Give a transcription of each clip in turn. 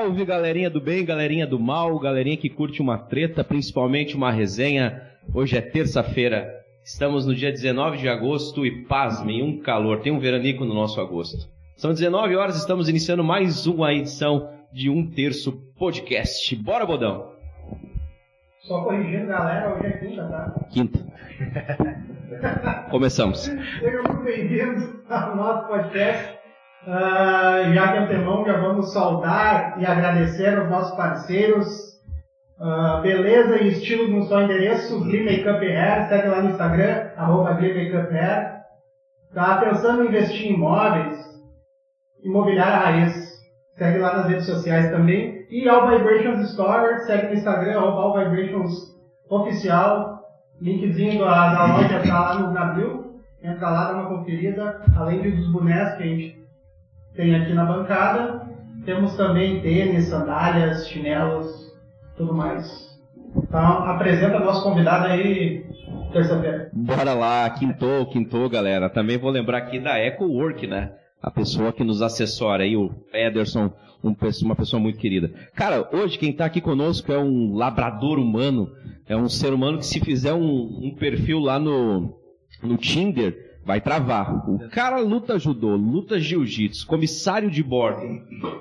Salve, galerinha do bem, galerinha do mal, galerinha que curte uma treta, principalmente uma resenha. Hoje é terça-feira, estamos no dia 19 de agosto e pasmem, um calor, tem um veranico no nosso agosto. São 19 horas, estamos iniciando mais uma edição de Um Terço Podcast. Bora, Bodão! Só corrigindo, galera, hoje é quinta, tá? Quinta. Começamos. Sejam muito bem-vindos ao nosso podcast. Uh, já de antemão, já vamos saudar e agradecer aos nossos parceiros. Uh, beleza e estilo no seu endereço, Glee Makeup Hair, segue lá no Instagram, arroba Glee Makeup Hair. Tá pensando em investir em imóveis? Imobiliária Raiz, segue lá nas redes sociais também. E All Vibrations Store, segue no Instagram, All Vibrations Oficial. Linkzinho da, da loja está lá no navio. Entra lá, dá uma conferida. Além dos bonecos que a gente tem aqui na bancada. Temos também tênis, sandálias, chinelos, tudo mais. Então, apresenta nosso convidado aí terça-feira. Bora lá, quintou, quintou, galera. Também vou lembrar aqui da Eco Work, né? A pessoa que nos assessora aí, o Ederson, um, uma pessoa muito querida. Cara, hoje quem está aqui conosco é um labrador humano, é um ser humano que se fizer um, um perfil lá no, no Tinder, vai travar. O cara luta judô, luta jiu-jitsu, comissário de bordo.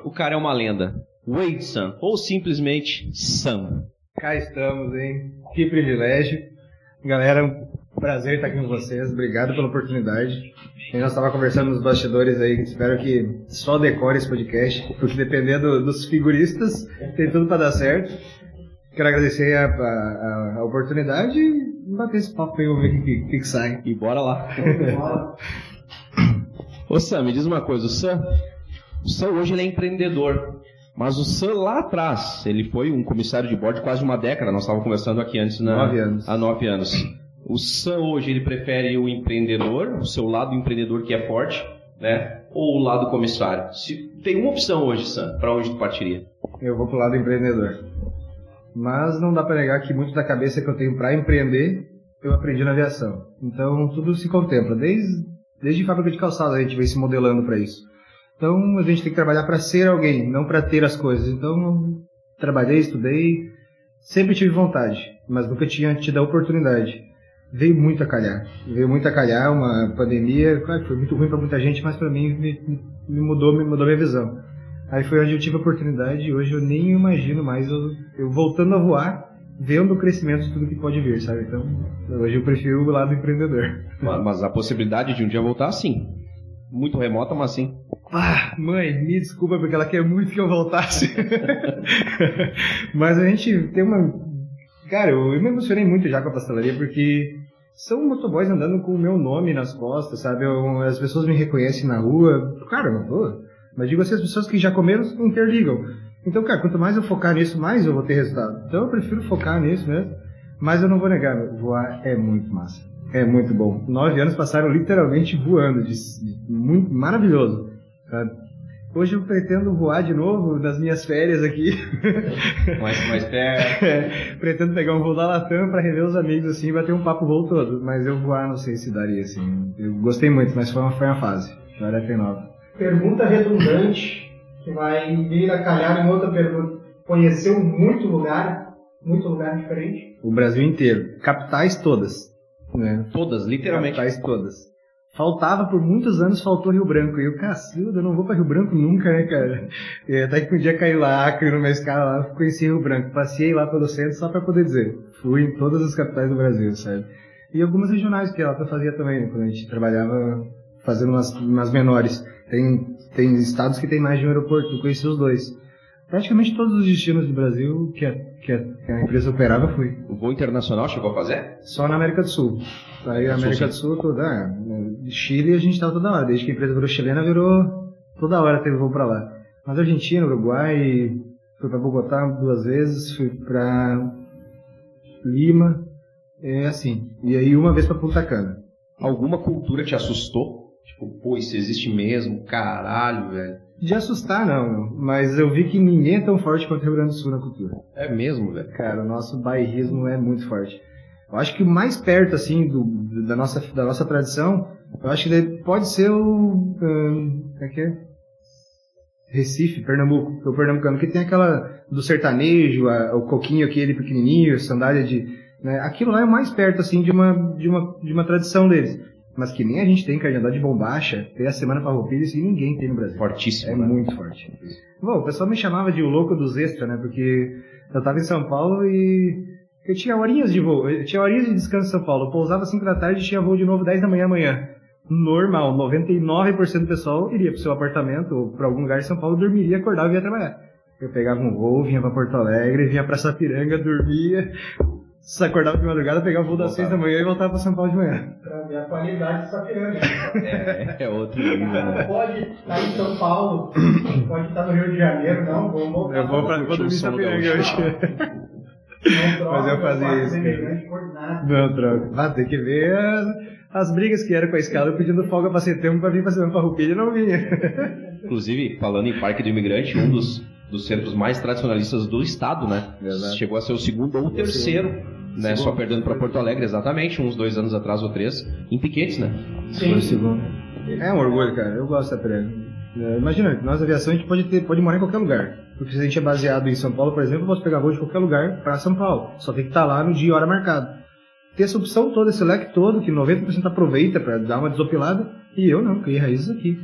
O cara é uma lenda. Wade Sam, ou simplesmente Sam. Cá estamos, hein? Que privilégio. Galera, prazer estar aqui com vocês. Obrigado pela oportunidade. Gente estava conversando nos bastidores aí, espero que só decore esse podcast, porque dependendo dos figuristas, tem tudo para dar certo. Quero agradecer a, a, a oportunidade bater esse papo aí, vamos ver o que, que, que, sai. E bora lá. Ô Sam, me diz uma coisa, o Sam, o Sam hoje ele é empreendedor. Mas o Sam lá atrás, ele foi um comissário de bordo quase uma década, nós estávamos conversando aqui antes, na, nove anos. há nove anos. O Sam hoje ele prefere o empreendedor, o seu lado empreendedor que é forte, né? Ou o lado comissário? Se tem uma opção hoje, Sam, para onde tu partiria? Eu vou pro lado empreendedor. Mas não dá para negar que muito da cabeça que eu tenho para empreender, eu aprendi na aviação. Então tudo se contempla. Desde, desde fábrica de calçado a gente vem se modelando para isso. Então a gente tem que trabalhar para ser alguém, não para ter as coisas. Então trabalhei, estudei, sempre tive vontade, mas nunca tinha tido a oportunidade. Veio muito a calhar. Veio muito a calhar uma pandemia, claro, foi muito ruim para muita gente, mas para mim me, me, mudou, me mudou minha visão. Aí foi onde eu tive a oportunidade e hoje eu nem imagino mais eu, eu voltando a voar, vendo o crescimento de tudo que pode vir, sabe? Então, hoje eu prefiro o lado empreendedor. Mas, a possibilidade de um dia voltar, sim. Muito remota, mas sim. Ah, mãe, me desculpa porque ela quer muito que eu voltasse. mas a gente tem uma. Cara, eu, eu me emocionei muito já com a pastelaria porque são motoboys andando com o meu nome nas costas, sabe? Eu, as pessoas me reconhecem na rua. Cara, não tô. Mas digo assim, as pessoas que já comeram interligam. Então, cara, quanto mais eu focar nisso, mais eu vou ter resultado. Então eu prefiro focar nisso mesmo. Mas eu não vou negar, voar é muito massa. É muito bom. Nove anos passaram literalmente voando, de, de, muito maravilhoso. Sabe? Hoje eu pretendo voar de novo nas minhas férias aqui. Mais, mais perto. É, pretendo pegar um voo da Latam para rever os amigos assim e bater um papo voo todo. Mas eu voar não sei se daria assim. Eu gostei muito, mas foi uma, foi uma fase. Agora tem nova. Pergunta redundante que vai vir a calhar em outra pergunta. Conheceu muito lugar, muito lugar diferente? O Brasil inteiro. Capitais todas. Né? Todas, literalmente. Capitais todas. Faltava por muitos anos, faltou Rio Branco. E eu, cacilda, eu não vou para Rio Branco nunca, né, cara? E até que um dia caiu lá, Acre, numa escala lá, conheci Rio Branco. Passei lá pelo centro só para poder dizer. Fui em todas as capitais do Brasil, sabe? E algumas regionais que ela fazia também, né, quando a gente trabalhava fazendo umas, umas menores. Tem, tem estados que tem mais de um aeroporto, eu conheci os dois. Praticamente todos os destinos do Brasil que a, que a, que a empresa operava eu fui. O voo internacional chegou a fazer? Só na América do Sul. Aí a América do Sul toda. Ah, Chile a gente estava toda hora. Desde que a empresa virou chilena, virou toda hora teve voo para lá. Mas Argentina, Uruguai, fui para Bogotá duas vezes, fui para Lima, é assim. E aí uma vez para Punta Cana. Alguma cultura te assustou? Tipo, pô, isso existe mesmo? Caralho, velho. De assustar, não, mas eu vi que ninguém é tão forte quanto o Rio Grande do Sul na cultura. É mesmo, velho? Cara, o nosso bairrismo é muito forte. Eu acho que o mais perto, assim, do, da, nossa, da nossa tradição, eu acho que pode ser o. Como é que é? Recife, Pernambuco, o pernambucano que tem aquela do sertanejo, a, o coquinho aquele pequenininho, sandália de, né, aquilo lá é mais perto assim de uma de uma de uma tradição deles. Mas que nem a gente tem que andar de bombacha, ter a semana farroupilha, isso ninguém tem no Brasil. Fortíssimo. É né? muito forte. Bom, o pessoal me chamava de o louco dos extra, né? Porque eu tava em São Paulo e eu tinha horinhas de voo, eu tinha horinhas de descanso em São Paulo. Eu pousava 5 da tarde e tinha voo de novo 10 da manhã amanhã. Normal, 99% do pessoal iria pro seu apartamento ou pra algum lugar em São Paulo, dormiria, acordava e ia trabalhar. Eu pegava um voo, vinha pra Porto Alegre, vinha pra Sapiranga, dormia, se acordava de madrugada, pegava o voo das 6 da manhã e voltava pra São Paulo de manhã. Pra ver a qualidade dessa pirâmide. É, é outro nível, né? Pode estar em São Paulo, pode estar no Rio de Janeiro, não, vamos voltar. Eu vou, pra, vou dormir em Sapiranga gaúcho. hoje. Não troca, Mas eu fazia faz isso, semelhante por nada. Não, troca. Ah, tem que ver as, as brigas que era com a escala, pedindo folga pra setembro pra vir pra Semana Farroupilha e não vinha. Inclusive, falando em Parque do Imigrante, um dos, dos centros mais tradicionalistas do estado, né? Verdade. Chegou a ser o segundo ou o terceiro, né? Só perdendo para Porto Alegre, exatamente, uns dois anos atrás ou três, em Piquetes, né? Sim. segundo. É um orgulho, cara. Eu gosto da Piranga. É, Imagina, nós aviação a gente pode, ter, pode morar em qualquer lugar. Porque se a gente é baseado em São Paulo, por exemplo, eu posso pegar voo de qualquer lugar para São Paulo. Só tem que estar lá no dia e hora marcado. Ter essa opção toda, esse leque todo, que 90% aproveita para dar uma desopilada, e eu não, criei raízes aqui.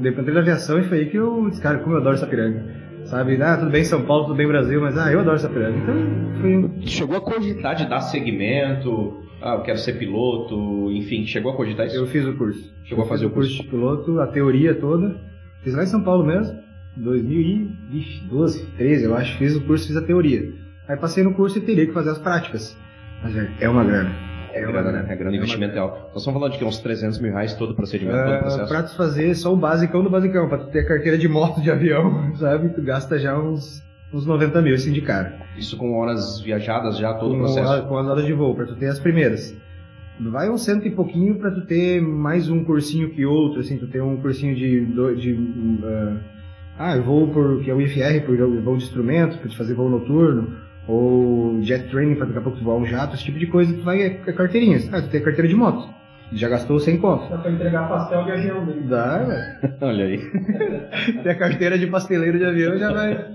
Dependendo da aviação, e foi aí que eu disse, cara, como eu adoro essa piranga. Sabe, ah, tudo bem São Paulo, tudo bem Brasil, mas ah, eu adoro essa piranga. Então, foi, Chegou a cogitar de dar segmento, ah, eu quero ser piloto, enfim, chegou a cogitar isso? Eu fiz o curso. Chegou a Eu fazer fiz o curso? de piloto, a teoria toda. Fiz lá em São Paulo mesmo, 2012, 13, eu acho. Fiz o curso, fiz a teoria. Aí passei no curso e teria que fazer as práticas. Mas é, é uma grana. É grana, né? É grana, uma investimento é alto. Nós estamos falando de que uns 300 mil reais todo o procedimento, todo o É, processo. pra tu fazer só o basicão do basicão, pra tu ter carteira de moto de avião, sabe? Tu gasta já uns, uns 90 mil, assim, de cara. Isso com horas viajadas já, todo o com, processo. a- com as horas de voo, pra tu ter as primeiras. Vai um cento e pouquinho pra tu ter mais um cursinho que outro, assim, tu ter um cursinho de. de ah, ah, eu vou por. que é o IFR, por voo de instrumento, pra te fazer voo noturno, ou jet training pra daqui a pouco tu voar um jato, esse tipo de coisa, tu vai. é, é carteirinhas. Ah, tu tem carteira de moto. Já gastou 100 conto. Dá pra entregar pastel de avião dele. Dá, velho. Olha aí. Ter a carteira de pasteleiro de avião já vai.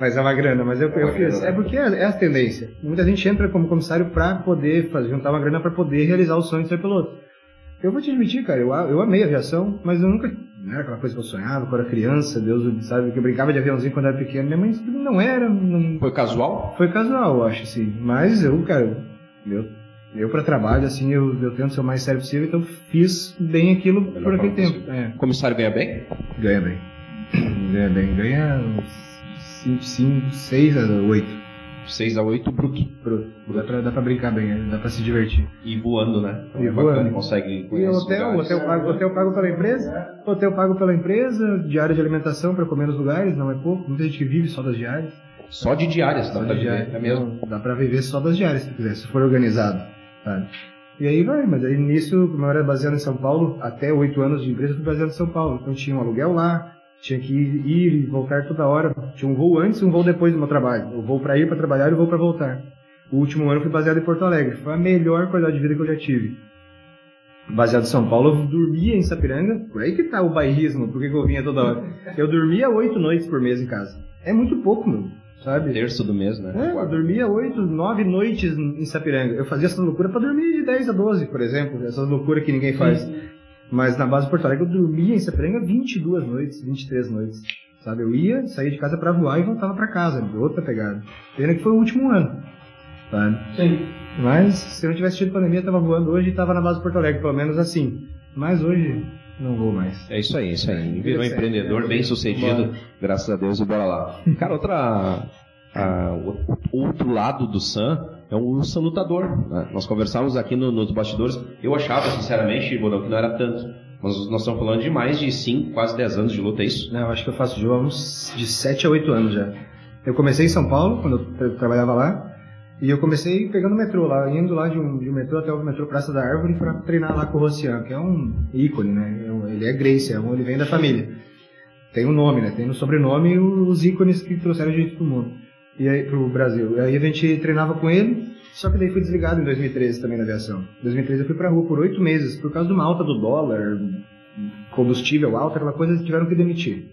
Mas é uma grana, mas eu, É eu fiz. É né? porque é, é a tendência. Muita gente entra como comissário pra poder fazer, juntar uma grana pra poder realizar o sonho de ser piloto. Eu vou te admitir, cara, eu, eu amei a aviação, mas eu nunca. Não era aquela coisa que eu sonhava quando era criança, Deus sabe, que eu brincava de aviãozinho quando era pequeno. Minha mãe não era. Não, Foi casual? foi casual, eu acho, assim. Mas eu, cara, eu, eu pra trabalho, assim, eu, eu tento ser o mais sério possível, então fiz bem aquilo Melhor por aquele tempo. É. O comissário ganha bem? Ganha bem. Ganha bem. Ganha uns 5, 5, 6 a 8. 6 a 8 bruto. Dá pra, dá pra brincar bem, dá pra se divertir. E voando, né? E é voando. consegue E hotel, hotel pago, hotel pago pela empresa, hotel pago pela empresa, diária de alimentação pra comer nos lugares, não é pouco. Muita gente que vive só das diárias. Só de diárias, dá Só pra de viver, é mesmo. Dá pra viver só das diárias, se quiser, se for organizado. sabe? E aí vai, mas aí nisso, como eu era baseado em São Paulo, até oito anos de empresa, eu fui baseado em São Paulo. Então tinha um aluguel lá, tinha que ir e voltar toda hora. Tinha um voo antes e um voo depois do meu trabalho. O voo pra ir pra trabalhar e o voo pra voltar. O último ano fui baseado em Porto Alegre. Foi a melhor qualidade de vida que eu já tive. Baseado em São Paulo, eu dormia em Sapiranga. Por aí que tá o bairrismo, por que que eu vinha toda hora. Eu dormia oito noites por mês em casa. É muito pouco, meu. Sabe? Terço do mês, né? É, eu dormia oito, nove noites em Sapiranga. Eu fazia essa loucura pra dormir de 10 a 12, por exemplo. Essa loucura que ninguém faz. Mas na base de Porto Alegre eu dormia em Sapiranga 22 noites, 23 noites. Sabe? Eu ia, saía de casa pra voar e voltava pra casa. Outra pegada. Pena que foi o último ano. Sabe? Sim. Mas se eu não tivesse tido pandemia, eu tava voando hoje e tava na base de Porto Alegre, pelo menos assim. Mas hoje não vou mais. É isso aí, é isso aí. É, Virou empreendedor, bem sucedido, graças a Deus, e bora lá. Cara, outra. a- outro lado do Sam é o Sam lutador. né? Nós conversávamos aqui no- nos bastidores. Eu achava, sinceramente, Bodão, que não era tanto. Mas nós estamos falando de mais de 5, quase 10 anos de luta, é isso? Não, eu acho que eu faço há uns de 7 a 8 anos já. Eu comecei em São Paulo, quando eu tra- trabalhava lá, e eu comecei pegando o metrô lá, indo lá de um, de um metrô até o metrô Praça da Árvore pra treinar lá com o Rossian, que é um ícone, né? É um- Ele é Grace, é um, ele vem da família. Tem um nome, né? Tem no sobrenome os ícones que trouxeram gente pro mundo. E aí, pro Brasil. E aí a gente treinava com ele, só que daí fui desligado em 2013 também na aviação. Em 2013 eu fui pra rua por oito meses, por causa de uma alta do dólar, combustível alto, aquela coisa, eles tiveram que demitir.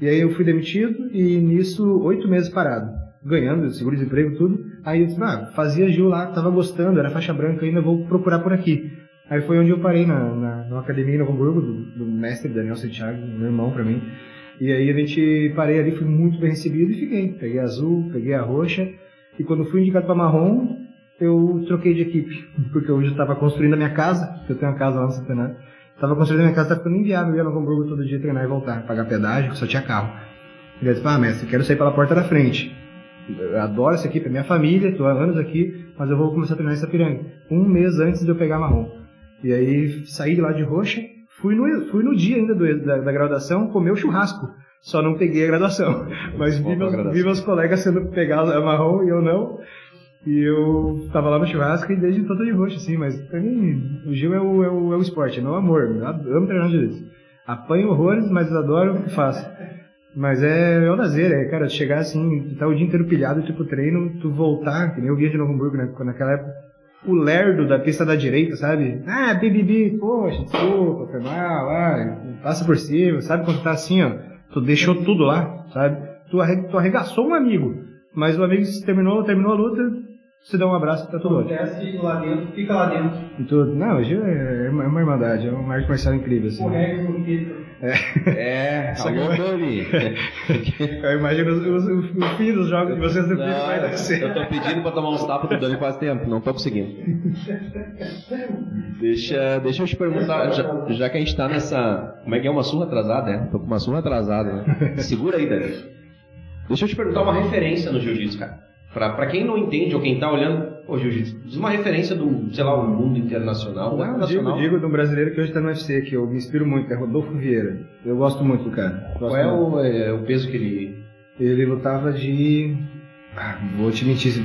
E aí eu fui demitido e nisso oito meses parado, ganhando seguro-desemprego tudo. Aí eu disse, ah, fazia Gil lá, tava gostando, era faixa branca ainda, vou procurar por aqui. Aí foi onde eu parei na, na, na academia em Novo Hamburgo, do, do mestre Daniel Santiago, meu irmão pra mim. E aí a gente parei ali, fui muito bem recebido e fiquei. Peguei a azul, peguei a roxa. E quando fui indicado para marrom, eu troquei de equipe. Porque hoje eu estava construindo a minha casa, eu tenho uma casa lá no Centenário. Estava construindo a minha casa, estava ficando inviável ir a Novo Hamburgo todo dia treinar e voltar, pagar pedágio, só tinha carro. E eu disse, ah, mestre, quero sair pela porta da frente. Eu adoro essa equipe, é minha família, estou há anos aqui, mas eu vou começar a treinar essa piranga. Um mês antes de eu pegar marrom. E aí saí de lá de roxa, fui no, fui no dia ainda do, da, da graduação comer o churrasco. Só não peguei a graduação. Mas vi meus, vi meus colegas sendo pegados a marrom e eu não. E eu tava lá no churrasco e desde então tô de roxo, assim, mas pra mim, o Gil é o, é o, é o esporte, é meu amor. Eu amo treinar direito. Apanho horrores, mas adoro o que faço. Mas é, é um lazer, é, cara, chegar assim, tá o dia inteiro pilhado, tipo, treino, tu voltar, que nem eu via de Novo Hamburgo, né, naquela época, o lerdo da pista da direita, sabe? Ah, bibibi, poxa, desculpa, foi mal, ah, passa por cima, sabe quando tá assim, ó, tu deixou tudo lá, sabe? Tu, arre, tu arregaçou um amigo, mas o amigo terminou, terminou a luta, você dá um abraço pra todo mundo. Acontece lá dentro, fica lá dentro. E tudo. Não, hoje é, é uma, é uma irmandade, é uma arte marcial incrível, assim. No É, é alô, Tony. eu imagino o, o, o fim dos jogos de vocês do filho vai ser. Eu tô pedindo pra tomar uns tapas do Dani faz tempo, não tô conseguindo. deixa, deixa eu te perguntar, já, já, que a gente tá nessa. Como é que é uma surra atrasada, é? Tô com uma surra atrasada, né? Segura aí, Dani. Deixa eu te perguntar uma referência no jiu-jitsu, cara. Para quem não entende ou quem está olhando, o jiu-jitsu, uma referência do, sei lá, o mundo internacional. Não, nacional. digo, digo de um brasileiro que hoje está no UFC, que eu me inspiro muito, é Rodolfo Vieira. Eu gosto muito do cara. Qual é o, é o, peso que ele... Ele lutava de... Ah, vou te mentir,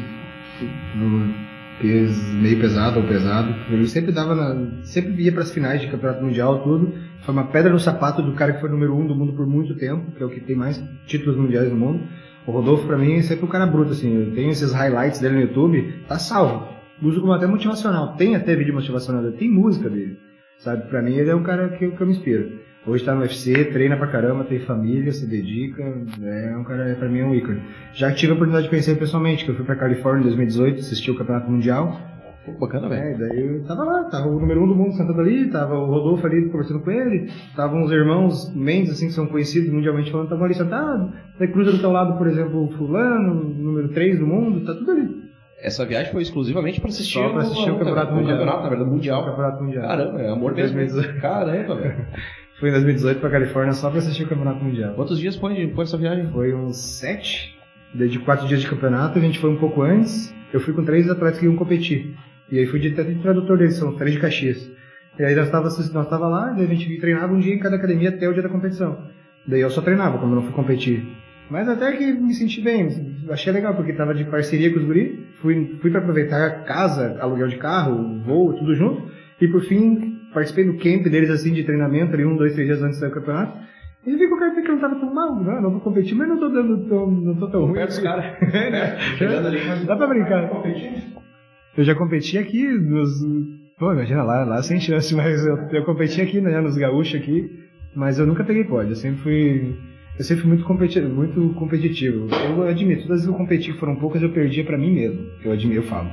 no peso, meio pesado ou pesado. Ele sempre dava, na, sempre ia para as finais de campeonato mundial, tudo. Foi uma pedra no sapato do cara que foi número um do mundo por muito tempo, que é o que tem mais títulos mundiais no mundo. O Rodolfo, pra mim, é sempre um cara bruto, assim. Eu tenho esses highlights dele no YouTube, tá salvo. Uso como até motivacional. Tem até vídeo motivacional, tem música dele. Sabe? Pra mim, ele é um cara que, que eu me inspiro. Hoje tá no UFC, treina pra caramba, tem família, se dedica. É um cara, pra mim, é um ícone. Já tive a oportunidade de conhecer pessoalmente, que eu fui pra Califórnia em 2018, assisti o Campeonato Mundial. Pô, bacana, velho. É, daí eu tava lá, tava o número um do mundo sentado ali, tava o Rodolfo ali conversando com ele, estavam uns irmãos Mendes, assim, que são conhecidos mundialmente falando, estavam ali sentados, daí cruza do teu lado, por exemplo, o fulano, número 3 do mundo, tá tudo ali. Essa viagem foi exclusivamente para assistir, Só pra assistir o, o Campeonato Mundial. Campeonato, na verdade, Mundial. O Campeonato Mundial. Caramba, é amor mesmo. 2018. Caramba, velho. Fui em 2018 pra Califórnia só pra assistir o Campeonato Mundial. Quantos dias foi, foi essa viagem? Foi uns sete. De quatro dias de campeonato, a gente foi um pouco antes. Eu fui com três atletas que iam competir. E aí fui de, de tradutor deles, são três de Caxias. E aí nós tava, nós tava lá, e a gente treinava um dia em cada academia até o dia da competição. Daí eu só treinava quando não fui competir. Mas até que me senti bem, achei legal, porque tava de parceria com os guri, fui, fui para aproveitar casa, aluguel de carro, voo, tudo junto, e por fim participei do camp deles assim de treinamento ali um, dois, três dias antes do campeonato. E vi que o cara que não tava tão mal, não, não vou competir, mas não tô dando tão, não tô tão ruim. Perto dos caras. Chegando ali. Dá pra brincar. Eu já competi aqui nos. Pô, imagina lá, lá sem chance, mas eu, eu competi aqui, né, nos gaúchos aqui, mas eu nunca peguei pódio, eu sempre fui. Eu sempre fui muito competitivo, muito competitivo. Eu admito, todas as vezes que eu competi, que foram poucas, eu perdia pra mim mesmo. Eu admito, eu falo.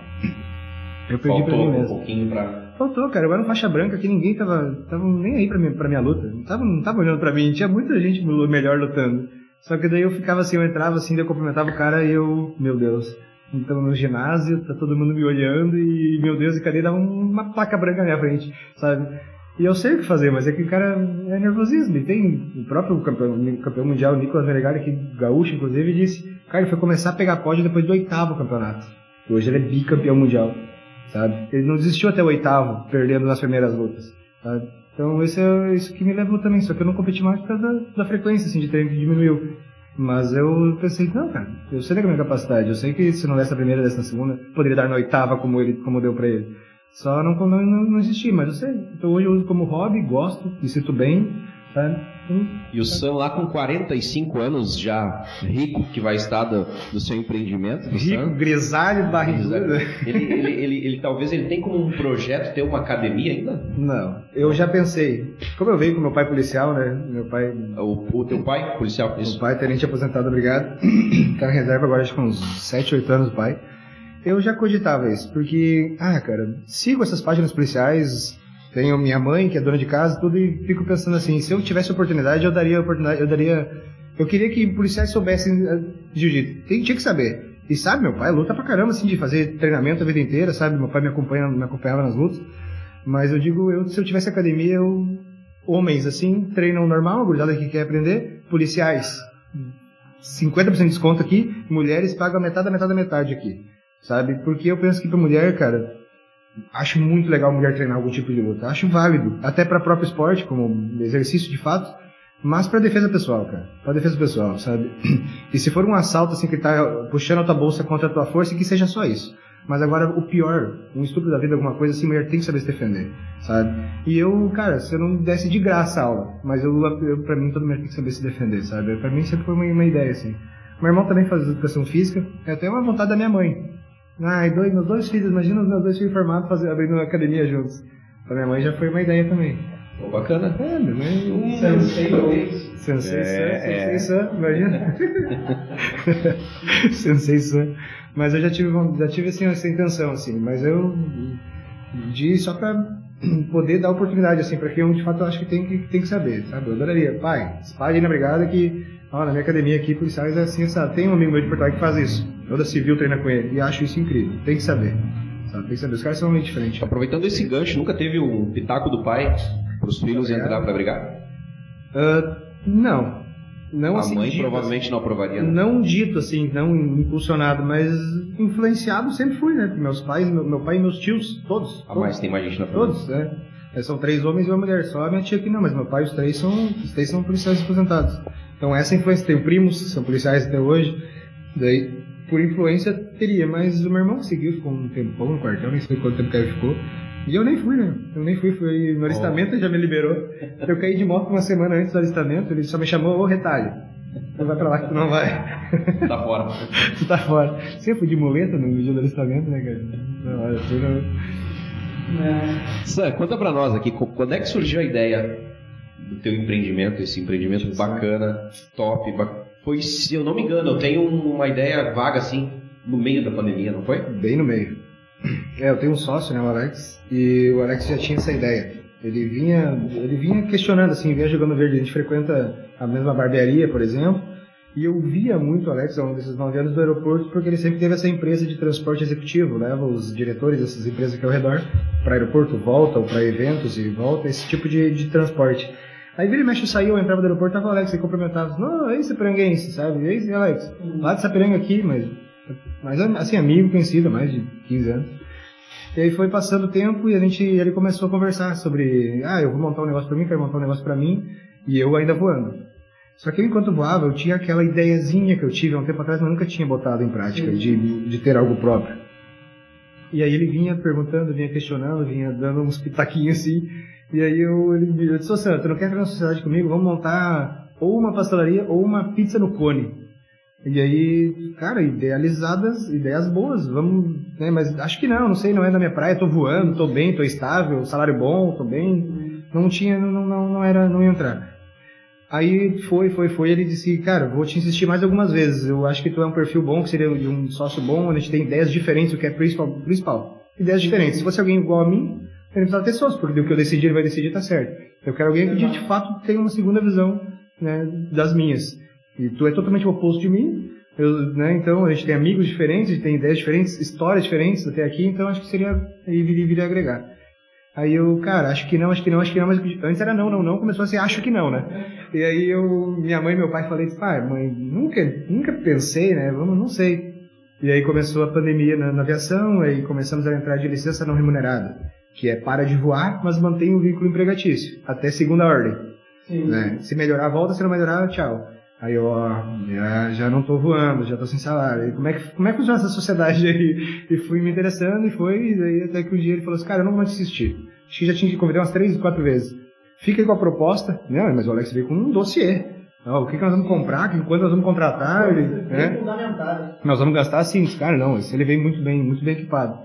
Eu perdi Faltou pra mim mesmo. um pouquinho pra... Faltou, cara. Eu era um faixa branca que ninguém tava, tava nem aí pra minha, pra minha luta. Não tava, não tava olhando pra mim. Tinha muita gente melhor lutando. Só que daí eu ficava assim, eu entrava assim, eu cumprimentava o cara e eu, meu Deus, então no ginásio, tá todo mundo me olhando e, meu Deus, e cadê? Dava uma placa branca na minha frente, sabe? E eu sei o que fazer, mas é que o cara é nervosismo. E tem o próprio campeão, campeão mundial, Nicolas Menegali, que gaúcho, inclusive, disse, cara, ele foi começar a pegar pódio depois do oitavo campeonato. Hoje ele é bicampeão mundial, sabe? Ele não desistiu até o oitavo, perdendo nas primeiras lutas, sabe? Então isso é isso que me levou também, só que eu não competi mais por causa da, da frequência assim, de treino que diminuiu. Mas eu pensei, não, cara, eu sei da minha capacidade, eu sei que se não desse na primeira, desse na segunda, poderia dar na oitava como ele, como deu pra ele. Só não, não, não existia, mas eu sei. Então hoje eu uso como hobby, gosto, me sinto bem, E o Sam lá com 45 anos já rico que vai estar do, do seu empreendimento, do Rico, Sam. grisalho, barrigudo. Ele, ele, ele, ele- talvez ele tenha como um projeto ter uma academia ainda? Não, eu já pensei. Como eu venho com meu pai policial, né? Meu pai, O, o teu pai, policial, meu isso. pai tenente aposentado, obrigado. tá em reserva agora, acho que uns 7, 8 anos o pai. Eu já cogitava isso, porque, ah, cara, sigo essas páginas policiais, tenho minha mãe, que é dona de casa, tudo, e fico pensando assim, se eu tivesse oportunidade, eu daria oportunidade, eu daria. Eu queria que policiais soubessem eh, jiu-jitsu. Tinha que saber. E sabe, meu pai luta pra caramba, assim, de fazer treinamento a vida inteira, sabe? Meu pai me, acompanha, me acompanhava nas lutas. Mas eu digo, eu, se eu tivesse academia, eu. Homens, assim, treinam normal, a gurizada que quer aprender, policiais. 50% de desconto aqui, mulheres pagam metade metade metade aqui. Sabe? Porque eu penso que pra mulher, cara, acho muito legal a mulher treinar algum tipo de luta. Acho válido. Até para próprio esporte, como exercício de fato. Mas pra defesa pessoal, cara. Pra defesa pessoal, sabe? E se for um assalto assim que tá puxando a tua bolsa contra a tua força, que seja só isso. Mas agora o pior, um estupro da vida, alguma coisa assim, mulher tem que saber se defender, sabe? E eu, cara, se eu não desse de graça a aula, mas eu, eu pra mim, toda mulher tem que saber se defender, sabe? Pra mim sempre foi uma, uma ideia, assim. Meu irmão também faz educação física, é até uma vontade da minha mãe. Ai, dois, meus dois filhos, imagina os meus dois filhos formados abrindo uma academia juntos. Pra minha mãe já foi uma ideia também. Pô, bacana. É, minha mãe. Sensei dois. Sensei É, é. Sensei Sam, imagina. Sensei Sam. Mas eu já tive, já tive assim, essa intenção, assim, mas eu de só pra poder dar oportunidade, assim, pra quem de fato acho que tem que, tem que saber, sabe? Eu adoraria, pai, espalhe na brigada que, ó, na minha academia aqui, policiais é assim, sabe? Tem um amigo meu de Porto Alegre que faz isso. Toda civil treina com ele, e acho isso incrível. Tem que saber, sabe? Tem que saber. Os caras são muito diferentes. Aproveitando esse gancho, nunca teve um pitaco do pai pros filhos Obrigado. entrar pra brigar? Ah, não. Não a assim, mãe dito, provavelmente não aprovaria. né? Não dito assim, não impulsionado, mas influenciado sempre fui, né? Meus pais, meu, meu pai e meus tios, todos. Ah, mas tem mais gente na família. todos, né? É, São três homens e uma mulher, só a minha tia que não, mas meu pai e os três são, os três são policiais aposentados. Então essa influência, tenho primos, são policiais até hoje, daí por influência teria, mas o meu irmão seguiu, ficou um tempão no quartel, nem sei quanto tempo que ele ficou. E eu nem fui, né? Eu nem fui, fui no alistamento, ele já me liberou. Eu caí de moto uma semana antes do alistamento, ele só me chamou, ô retalho. Tu vai pra lá que tu não vai. Tá fora. tu tá fora. Sempre fui de muleta no dia do alistamento, né, cara? Não, olha, tu não... Sam, conta pra nós aqui, quando é que surgiu a ideia do teu empreendimento, esse empreendimento bacana, top, foi, se eu não me engano, eu tenho uma ideia vaga assim, no meio da pandemia, não foi? Bem no meio. É, eu tenho um sócio, né, o Alex, e o Alex já tinha essa ideia. Ele vinha, ele vinha questionando, assim, vinha jogando verde. A gente frequenta a mesma barbearia, por exemplo, e eu via muito o Alex ao longo desses nove anos do aeroporto, porque ele sempre teve essa empresa de transporte executivo, leva os diretores dessas empresas aqui ao redor para aeroporto, volta, ou para eventos e volta, esse tipo de, de transporte. Aí vira e mexe, saía, eu entrava do aeroporto, tava o Alex, e cumprimentava, não, esse Sapiranguense, sabe? É esse Alex, lá de Sapiranga aqui, mas, mas assim, amigo, conhecido mais de 15 anos. E aí foi passando o tempo e a gente, ele começou a conversar sobre, ah, eu vou montar um negócio pra mim, quero montar um negócio pra mim, e eu ainda voando. Só que eu, enquanto voava, eu tinha aquela ideiazinha que eu tive há um tempo atrás, mas nunca tinha botado em prática, de, de ter algo próprio. E aí ele vinha perguntando, vinha questionando, vinha dando uns pitaquinhos assim. E aí eu, ele, eu disse, ô Sam, tu não quer fazer uma sociedade comigo? Vamos montar ou uma pastelaria ou uma pizza no cone. E aí, cara, idealizadas, ideias boas, vamos, né, mas acho que não, não sei, não é da minha praia, tô voando, tô bem, tô estável, salário bom, tô bem, não tinha, não, não, não era, não ia entrar. Aí foi, foi, foi, ele disse, cara, vou te insistir mais algumas vezes, eu acho que tu é um perfil bom, que seria de um sócio bom, onde a gente tem ideias diferentes, o que é principal, principal. Ideias diferentes, se fosse alguém igual a mim, ele precisava ter sócio, porque o que eu decidir, ele vai decidir, tá certo. Eu quero alguém que de fato tenha uma segunda visão, né, das minhas. E tu é totalmente o oposto de mim, eu, né, então a gente tem amigos diferentes, a gente tem ideias diferentes, histórias diferentes até aqui, então acho que seria, aí viria, agregar. Aí eu, cara, acho que não, acho que não, acho que não, mas antes era não, não, não, começou a ser acho que não, né? E aí eu, minha mãe e meu pai falei, pai, mãe, nunca, nunca pensei, né? Vamos, não sei. E aí começou a pandemia na, na aviação, aí começamos a entrar de licença não remunerada, que é para de voar, mas mantém o vínculo empregatício, até segunda ordem. Sim. Né? Se melhorar, volta, se não melhorar, tchau. Aí ó, já, já não tô voando, já tô sem salário. E como é que, como é que funciona essa sociedade aí? E fui me interessando e foi, e daí até que um dia ele falou assim, cara, eu não vou te assistir. Acho que já tinha que convidar umas três, quatro vezes. fica aí com a proposta. Não, mas o Alex veio com um dossiê. Não, o que, que nós vamos comprar, que, quanto nós vamos contratar. Ele, né? Nós vamos gastar assim, cara, não, esse ele veio muito bem, muito bem equipado.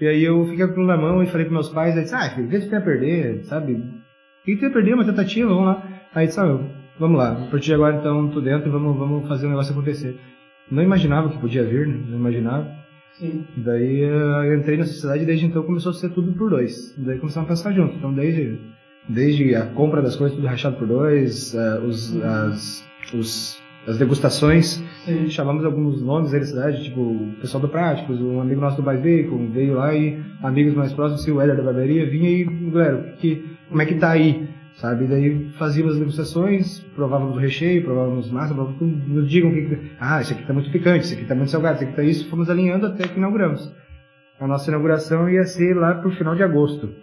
E aí eu fiquei com aquilo na mão e falei pros meus pais, aí disse, ah, filho, o que tem a perder, sabe? O que tem a perder, uma tentativa, vamos lá. Aí disse, ah, vamos lá, a partir de agora então tô dentro vamos, vamos fazer o negócio acontecer. Não imaginava que podia vir, né? Não imaginava. Sim. Daí eh, eu entrei na sociedade e desde então começou a ser tudo por dois. Daí começamos a pensar junto. Então desde, desde a compra das coisas tudo rachado por dois, eh, os, as, os, as degustações, Sim. chamamos alguns nomes da cidade, tipo o pessoal do Práticos, um amigo nosso do Bai Bacon veio lá e amigos mais próximos, o Éder da barbearia, vinha e, galera, que, como é que tá aí? Sabe? Daí fazíamos as degustações, provávamos o recheio, provávamos massa, provávamos tudo, nos digam o que, ah, esse aqui tá muito picante, esse aqui tá muito salgado, esse aqui tá isso, fomos alinhando até que inauguramos. A nossa inauguração ia ser lá pro final de agosto.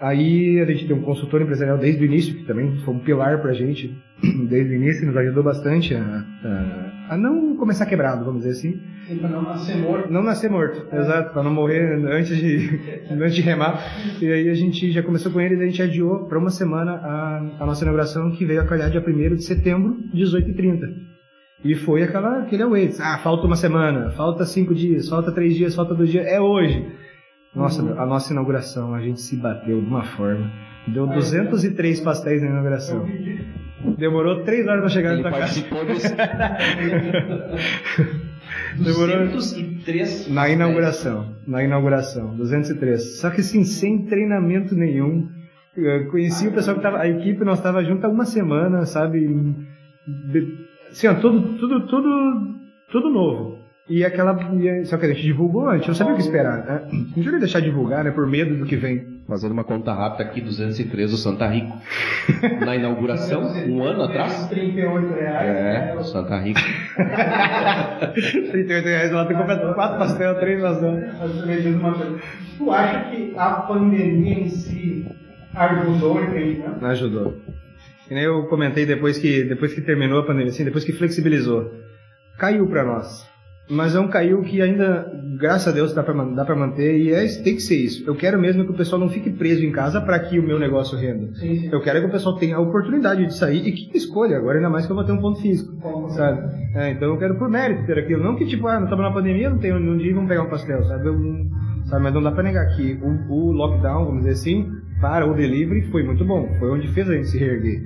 Aí a gente tem um consultor empresarial desde o início, que também foi um pilar pra gente, desde o início, nos ajudou bastante a, a, a não começar quebrado, vamos dizer assim. Sim, pra não nascer morto. Não nascer morto, exato, para não morrer antes de, antes de remar. E aí a gente já começou com ele e a gente adiou para uma semana a, a nossa inauguração, que veio a calhar dia 1 de setembro, 18h30. E foi aquela, aquele away. Ah, falta uma semana, falta cinco dias, falta três dias, falta dois dias, é hoje. Nossa, a nossa inauguração, a gente se bateu de uma forma. Deu 203 pastéis na inauguração. Demorou três horas para chegar Ele na tua casa. desse. Demorou- 203 Na inauguração, na inauguração, 203. Só que assim, sem treinamento nenhum. Eu conheci o pessoal que tava, a equipe, nós tava junto há uma semana, sabe? Assim, ó, tudo, tudo, tudo, tudo novo. E aquela, só que a gente divulgou, a gente não sabia o que esperar. Né? Não ia deixar divulgar, né, por medo do que vem. Fazendo uma conta rápida aqui, 203 do Santa Rico. Na inauguração, um ano atrás. 38 reais. É, o Santa Rico. 38 reais lá, tu compra quatro pastel, três pastel. Mas me diz uma coisa. Tu acha que a pandemia em si ajudou o empreendimento? Não ajudou. E nem eu comentei depois que, depois que terminou a pandemia, assim, depois que flexibilizou. Caiu pra nós. Mas é um caiu que ainda, graças a Deus, dá pra, man- dá pra manter e é, tem que ser isso. Eu quero mesmo que o pessoal não fique preso em casa para que o meu negócio renda. Sim, sim. Eu quero que o pessoal tenha a oportunidade de sair e que escolha, agora ainda mais que eu vou ter um ponto físico. Sabe? É, então eu quero por mérito ter aquilo. Não que tipo, ah, não estamos na pandemia, não tem um dia, vamos pegar um pastel, sabe? Eu, sabe? Mas não dá pra negar que o, o lockdown, vamos dizer assim, para o delivery foi muito bom. Foi onde fez a gente se reerguer.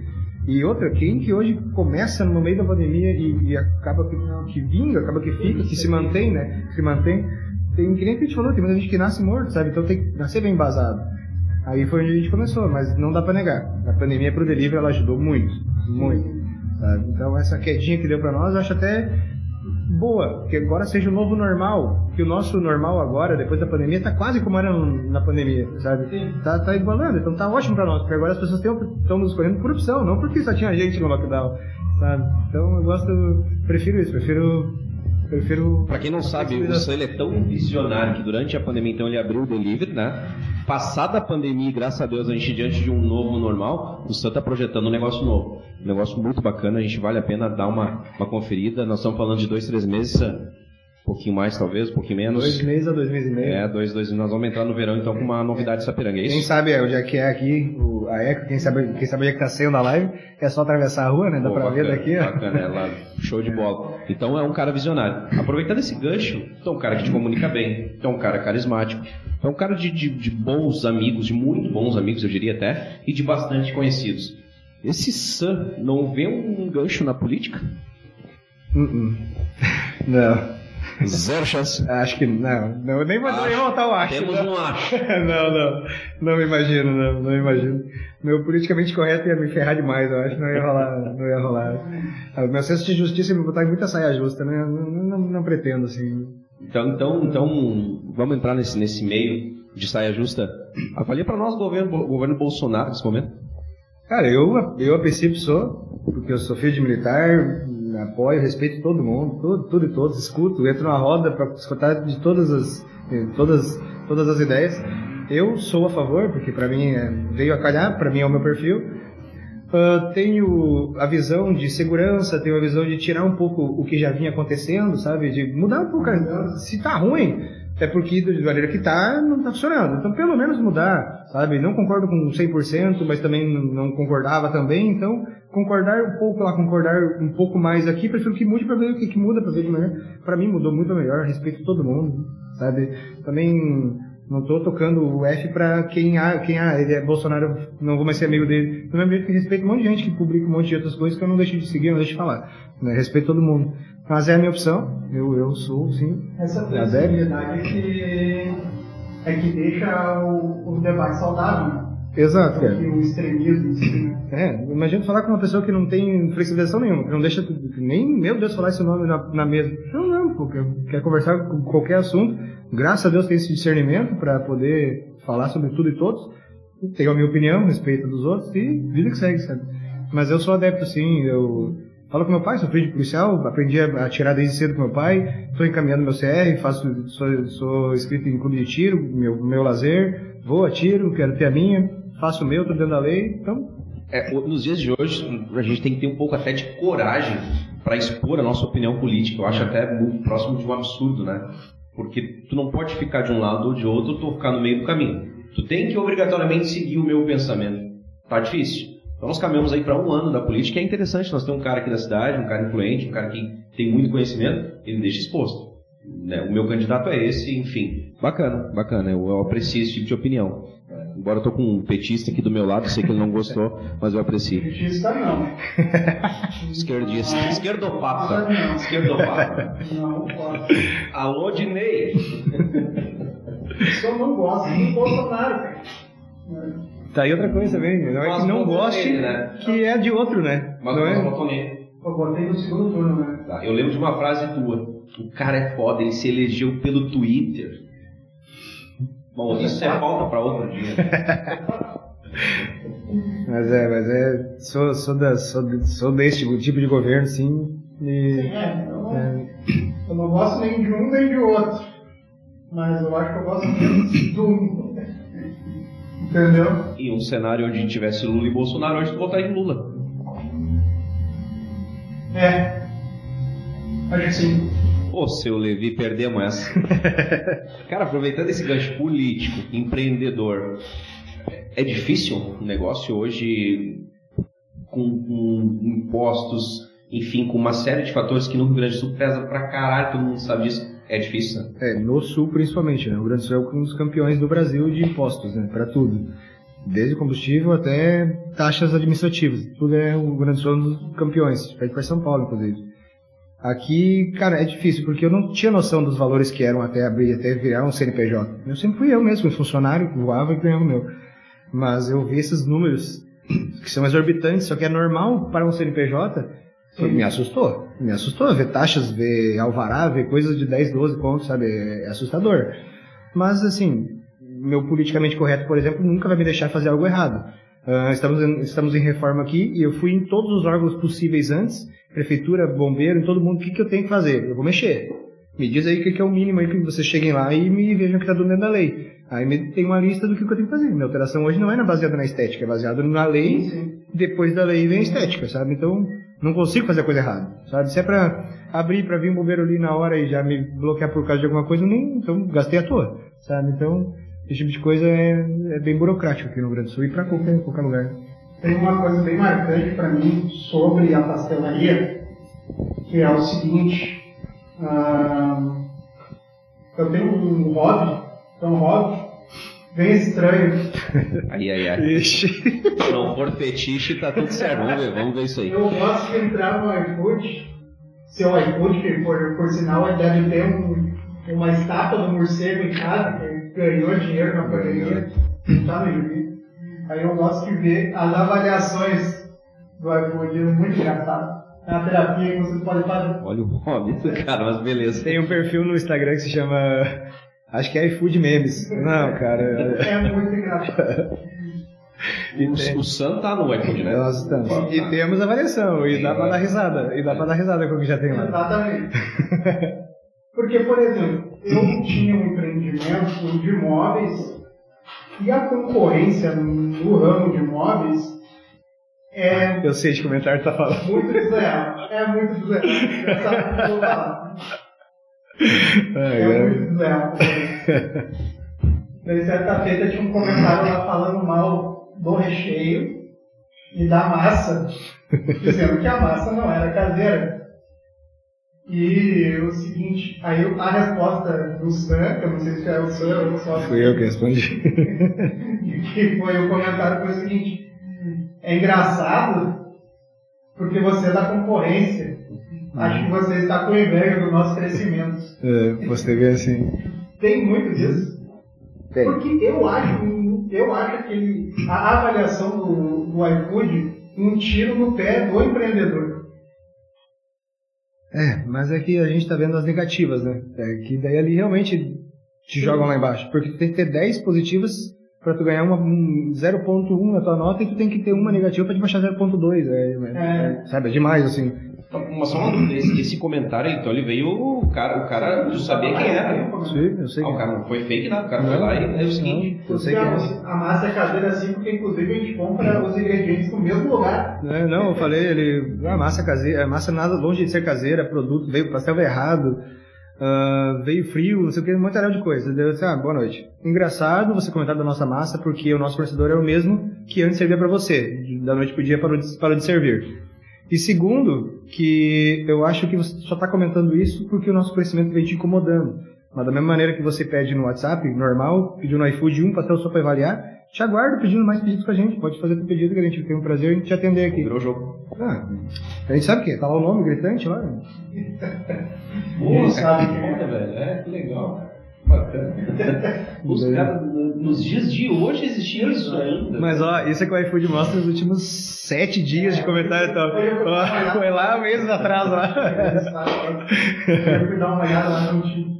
E outra, quem que hoje começa no meio da pandemia e, e acaba que, que vinga, acaba que fica, que se mantém, né? Se mantém. Tem, que nem que a gente falou, tem muita gente que nasce morto, sabe? Então tem que nascer bem embasado. Aí foi onde a gente começou, mas não dá pra negar. A pandemia pro delivery ela ajudou muito, muito. Sabe? Então essa quedinha que deu pra nós, eu acho até boa, que agora seja o novo normal, que o nosso normal agora, depois da pandemia, tá quase como era na pandemia, sabe? Sim. Tá, tá igualando, então tá ótimo pra nós, porque agora as pessoas estão nos escolhendo por opção, não porque só tinha gente no lockdown, sabe? Então eu gosto, prefiro isso, prefiro, prefiro... Pra quem não sabe, o Sam ele é tão visionário que durante a pandemia, então, ele abriu o delivery, né? Passada a pandemia, graças a Deus, a gente diante de um novo normal, o Sam tá projetando um negócio novo. Um negócio muito bacana, a gente vale a pena dar uma, uma conferida. Nós estamos falando de dois, três meses, Sam. Um pouquinho mais talvez, um pouquinho menos. Dois meses a dois meses e meio. É, dois, dois, nós vamos entrar no verão então com uma novidade de Sapiranga, é Quem isso? sabe onde é que é aqui, o, a Eco, quem sabe, quem sabe onde é que tá saindo a live, é só atravessar a rua, né? Dá Pô, pra ver bacana, daqui, ó. Bacana, é lá, show de bola. Então é um cara visionário. Aproveitando esse gancho, então é um cara que te comunica bem, então é um cara carismático, é um cara de, de, de bons amigos, de muito bons amigos, eu diria até, e de bastante conhecidos. Esse Sam não vê um gancho na política? Uh-uh. Não, Zero chance. acho que não. não nem vou nem voltar o acho. Temos não. um acho. não, não. Não me imagino, não, não me imagino. Meu politicamente correto ia me ferrar demais, eu acho. Não ia rolar, não ia rolar. Ah, Meu senso de justiça ia me botar em muita saia justa, né? Não, não, não pretendo, assim. Então, então, então, vamos entrar nesse, nesse meio de saia justa. Avalia para nós o governo, o governo Bolsonaro nesse momento. Cara, eu, eu a princípio sou, porque eu sou filho de militar, apoio, respeito todo mundo, tudo, tudo e todos, escuto, entro na roda para escutar de todas as, eh, todas, todas as ideias. Eu sou a favor, porque para mim é, veio a calhar, para mim é o meu perfil. Ah, tenho a visão de segurança, tenho a visão de tirar um pouco o que já vinha acontecendo, sabe? De mudar um pouco. Se tá ruim, é porque da maneira que tá, não tá funcionando. Então, pelo menos mudar, sabe? Não concordo com 100%, mas também não concordava também, então concordar um pouco lá, concordar um pouco mais aqui, prefiro que mude para ver o que, que muda, para ver de melhor. Para mim mudou muito melhor, respeito todo mundo, sabe? Também não tô tocando o F para quem ah, quem ah, ele é Bolsonaro, não vou mais ser amigo dele. Mesmo jeito que respeito um monte de gente que publica um monte de outras coisas que eu não deixo de seguir, não deixo de falar. Né? Respeito todo mundo. Mas é a minha opção. Eu, eu sou, sim. Essa flexibilidade é que, é que deixa o, o debate saudável. Exato, cara. O extremismo, assim, né? É, imagina falar com uma pessoa que não tem flexibilização nenhuma, que não deixa nem, meu Deus, falar esse nome na, na mesa. Não, não, pô, quer, quer conversar com qualquer assunto. Graças a Deus tem esse discernimento para poder falar sobre tudo e todos. Tenho a minha opinião, respeito dos outros e vida que segue, sabe? Mas eu sou adepto, sim, eu Falo com meu pai, sou filho de policial, aprendi a atirar desde cedo com meu pai, estou encaminhando meu CR, faço, sou, sou inscrito em clube de tiro, meu, meu lazer, vou, atiro, quero ter a minha, faço o meu, estou dentro da lei, então... É, nos dias de hoje, a gente tem que ter um pouco até de coragem para expor a nossa opinião política. Eu acho até muito próximo de um absurdo, né? Porque tu não pode ficar de um lado ou de outro, tu ficar no meio do caminho. Tu tem que obrigatoriamente seguir o meu pensamento. Tá difícil. Então nós caminhamos aí para um ano da política, é interessante, nós temos um cara aqui da cidade, um cara influente, um cara que tem muito conhecimento, ele deixa exposto. Né? O meu candidato é esse, enfim. Bacana, bacana, eu, eu aprecio esse tipo de opinião. Embora eu tô com um petista aqui do meu lado, sei que ele não gostou, mas eu aprecio. Petista não. Esquerdista. Esquerdopata. Não. Esquerdopata. Não posso. Alô, Dinei. Só não gosto do Bolsonaro, cara. Tá aí outra coisa também, não é que não goste, né? que é de outro, né? Mas não é? Eu botei no segundo turno, né? Tá, Eu lembro de uma frase tua. O cara é foda, ele se elegeu pelo Twitter. Bom, isso é pauta para outro dia. Mas é, mas é, sou, sou, da, sou, sou desse tipo, tipo de governo, sim, e... Sim, é. Eu não, é, eu não gosto nem de um nem de outro. Mas eu acho que eu gosto menos um. Entendeu? Em um cenário onde tivesse Lula e Bolsonaro, hoje tu votaria em Lula. É. Acho que sim. Ô, seu Levi, perdemos essa. Cara, aproveitando esse gancho político, empreendedor, é difícil um negócio hoje com, com impostos, enfim, com uma série de fatores que no Rio Grande do Sul pesa pra caralho, todo mundo sabe disso. É difícil, né? é, no sul principalmente, né? O Rio Grande do Sul é um dos campeões do Brasil de impostos, né? Para tudo. Desde combustível até taxas administrativas. Tudo é o Rio Grande do Sul é dos campeões. Pede para São Paulo, inclusive. Aqui, cara, é difícil, porque eu não tinha noção dos valores que eram até abrir, até virar um CNPJ. Eu sempre fui eu mesmo, funcionário, voava e ganhava o meu. Mas eu vi esses números que são exorbitantes, só que é normal para um CNPJ. Me assustou. Me assustou ver taxas, ver alvará, ver coisas de 10, 12 contos, sabe? É assustador. Mas, assim, meu politicamente correto, por exemplo, nunca vai me deixar fazer algo errado. Ah, estamos, em, estamos em reforma aqui e eu fui em todos os órgãos possíveis antes, prefeitura, bombeiro, em todo mundo, o que, que eu tenho que fazer? Eu vou mexer. Me diz aí o que, que é o mínimo aí que vocês cheguem lá e me vejam que está dentro da lei. Aí me, tem uma lista do que, que eu tenho que fazer. Minha alteração hoje não é baseada na estética, é baseada na lei, Sim. depois da lei vem a estética, sabe? Então, não consigo fazer a coisa errada, sabe? Se é pra abrir pra vir um bombeiro ali na hora e já me bloquear por causa de alguma coisa, nem, então gastei à toa, sabe? Então, esse tipo de coisa é, é bem burocrático aqui no Rio Grande do Sul e pra qualquer, qualquer lugar. Tem uma coisa bem marcante para mim sobre a pastelaria, que é o seguinte. ah, eu tenho um hobby, um hobby bem estranho. Ai, ai, ai. Ixi. Se não for fetiche, tá tudo certo. Vamos ver, vamos ver isso aí. Eu gosto de entrar no iFood, seu iFood, que por, por sinal ele deve ter um, uma estátua do morcego em casa, que ganhou dinheiro na pandemia, tá no gibi. Aí eu gosto de ver as avaliações do iFood, é muito engraçado. É uma terapia que você pode fazer. Olha o hobby do cara, mas beleza. Tem um perfil no Instagram que se chama. Acho que é iFood Memes. Não, cara. É muito engraçado. O, o Sam tá no iFood, né? Nós estamos. E temos a variação, e dá pra dar risada. E dá pra dar risada com o que já tem lá. Exatamente. Porque, por exemplo, eu tinha um empreendimento de imóveis e a concorrência no ramo de imóveis é Eu sei de comentário que tá falando. muito desleal. É muito desleal. Você sabe o que eu vou falar. É, é muito desleal. Daí certa feita tinha um comentário lá falando mal do recheio e da massa, dizendo que a massa não era caseira. E o seguinte, aí a resposta do Sam, que eu não sei se era o Sam ou só. Fui eu que respondi. que foi o comentário foi o seguinte: é engraçado porque você é da concorrência. Acho que você está com inveja do nosso crescimento. É, você vê assim. Tem muito disso. Tem. Porque eu acho, eu acho que a avaliação do, do iFood um tiro no pé do empreendedor. É, mas é que a gente está vendo as negativas, né? É que daí ali realmente te jogam lá embaixo. Porque tu tem que ter 10 positivas para tu ganhar uma, um 0.1 na tua nota e tu tem que ter uma negativa para te baixar 0.2. É, é, é, sabe, é demais, assim. Mas só uma dúvida, esse, esse, comentário, então, ele veio, o cara, o cara, tu sabia quem era? Sim, eu sei. Ah, o cara não foi fake nada, o cara não, foi lá e é o seguinte. eu sei que é. A massa é caseira assim, porque inclusive a gente compra os ingredientes no mesmo lugar. É, não, eu falei, ele, a massa caseira, a massa nada longe de ser caseira, produto, veio, pastel errado, uh, veio frio, não sei o que, um monte de coisa. Deu assim, ah, boa noite. Engraçado você comentar da nossa massa, porque o nosso fornecedor é o mesmo que antes servia para você. Da noite pro dia parou de, parou de servir. E segundo, que eu acho que você só está comentando isso porque o nosso crescimento vem te incomodando. Mas da mesma maneira que você pede no WhatsApp, normal, pediu no iFood um pastel só para avaliar, te aguardo pedindo mais pedidos com a gente. Pode fazer teu pedido que a gente tem um prazer em te atender aqui. Virou jogo. Ah, a gente sabe o quê? Tá lá o nome gritante lá. Pô, sabe que é, velho. É, que legal, Bacana. Os caras, nos dias de hoje existia isso ainda. Mas ó, isso é que o iFood mostra nos últimos sete dias de comentário. Então, ó, foi lá meses atrás lá. Eu dar uma olhada lá no time.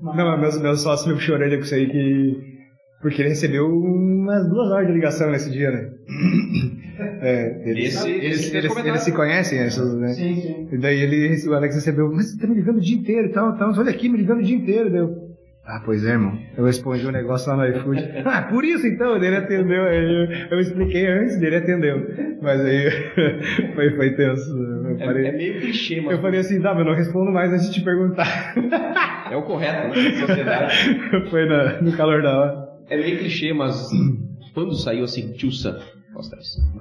Não, meu, meu sócio me puxou orelha com isso aí que. Porque ele recebeu umas duas horas de ligação nesse dia, né? É, eles, esse, eles, eles, eles, se conhecem, essas, né? Sim, sim. E daí ele, o Alex recebeu, mas você tá me ligando o dia inteiro e tal, tal. Olha aqui, me ligando o dia inteiro, deu. Ah, pois é, irmão. Eu respondi um negócio lá no iFood. ah, por isso então, ele atendeu. Eu, eu expliquei antes, dele atendeu. Mas aí foi, foi tenso. É, é, meio clichê, mas. Eu falei assim, tá, eu não respondo mais antes de te perguntar. é o correto, né? Sociedade. foi na, no calor da hora. É meio clichê, mas quando saiu assim, tio Sam?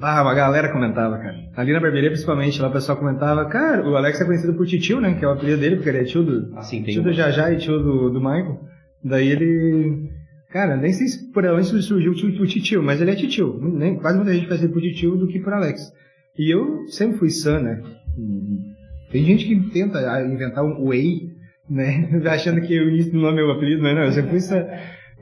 Ah, uma galera comentava, cara. Ali na barbearia, principalmente, lá o pessoal comentava, cara, o Alex é conhecido por Titio, né? Que é o apelido dele, porque ele é tio do. Tem tio do Jajá e tio do, do Michael. Daí ele. Cara, nem sei se por onde surgiu o titio, mas ele é titio. Nem, quase muita gente faz ele por titio do que por Alex. E eu sempre fui Sam, né? Tem gente que tenta inventar um Way, né? Achando que o início do nome é o apelido, mas não, eu sempre fui Sam.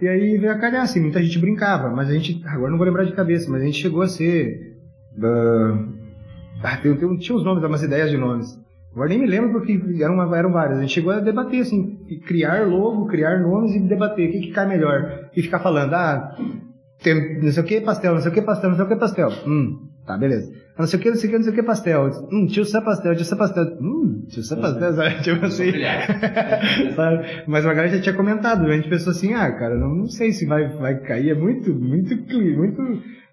E aí veio a calhar, assim, muita gente brincava, mas a gente, agora não vou lembrar de cabeça, mas a gente chegou a ser. Uh, ah, tem, tem, tinha uns nomes, umas ideias de nomes. Agora nem me lembro porque eram, eram várias. A gente chegou a debater, assim, criar logo, criar nomes e debater o que, que cai melhor. E ficar falando, ah, tem não sei o que pastel, não sei o que pastel, não sei o que pastel. Hum, tá, beleza. Não sei o que, não sei o que, não sei o que pastel. Hum, tio Sam pastel, tio Sam pastel. Hum, tio Sam pastel, sabe? Tipo assim. sabe? Mas a galera já tinha comentado, a gente pensou assim, ah, cara, não, não sei se vai, vai cair, é muito, muito, muito,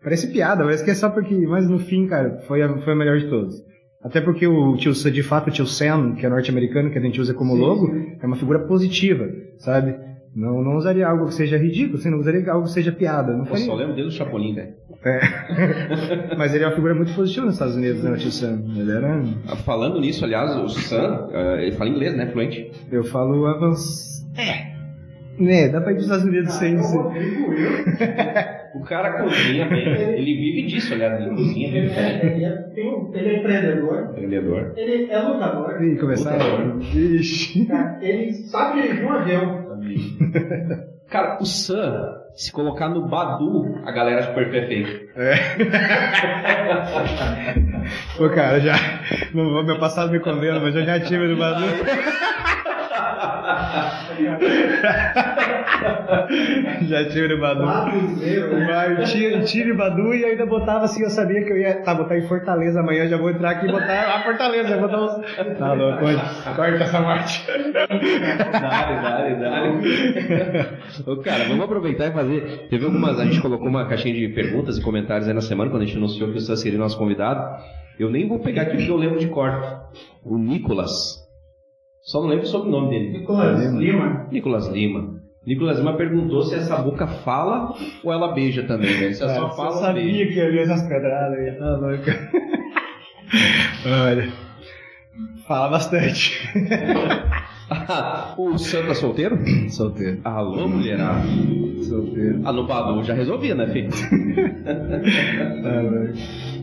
parece piada, mas que é só porque, mas no fim, cara, foi a, foi a melhor de todos. Até porque o tio, de fato, o tio Sam, que é norte-americano, que a gente usa como sim, logo, sim. é uma figura positiva, sabe? Não, não usaria algo que seja ridículo, você não usaria algo que seja piada. Não Pô, só lembro dele do Chapolin, velho. É. Mas ele é uma figura muito positiva nos Estados Unidos, né, o tio Sam? Ele era... Falando nisso, aliás, o Sam, uh, ele fala inglês, né, fluente? Eu falo avançado. É. Né, dá pra ir pros Estados Unidos ah, sem ser. o cara cozinha bem. Ele vive disso, aliás. Ele cozinha bem. Ele, é, ele, é, ele é empreendedor. Empreendedor. Ele é lutador. Ih, começar. Ixi. Ele sabe dirigir um avião. Cara, o Sam, se colocar no Badu, a galera super perfeita. É. Pô, cara, já. Meu passado me condena, mas eu já tive no Badu. Já tive no Badu. Eu tinha, tive Badu e ainda botava assim, eu sabia que eu ia. Tá, botar em Fortaleza amanhã, já vou entrar aqui e botar a Fortaleza, botar uns. Tá louco, corta essa morte. Dale, dale, dale. Ô, cara, vamos aproveitar e fazer. Teve algumas. A gente colocou uma caixinha de perguntas e comentários aí na semana, quando a gente anunciou que o Sam seria nosso convidado. Eu nem vou pegar aqui porque eu lembro de cor. O Nicolas Só não lembro o sobrenome dele. Nicolas Lima. Nicolas Lima. Nicolas Lima perguntou se essa boca fala ou ela beija também, velho. Se ela só fala eu sabia beija. que ia vir essas pedradas aí, tá louco. Olha. Fala bastante. o Sam tá solteiro? Solteiro. Alô, mulherada. Solteiro. Ah, no Badu já resolvia, né, filho? Tá louco.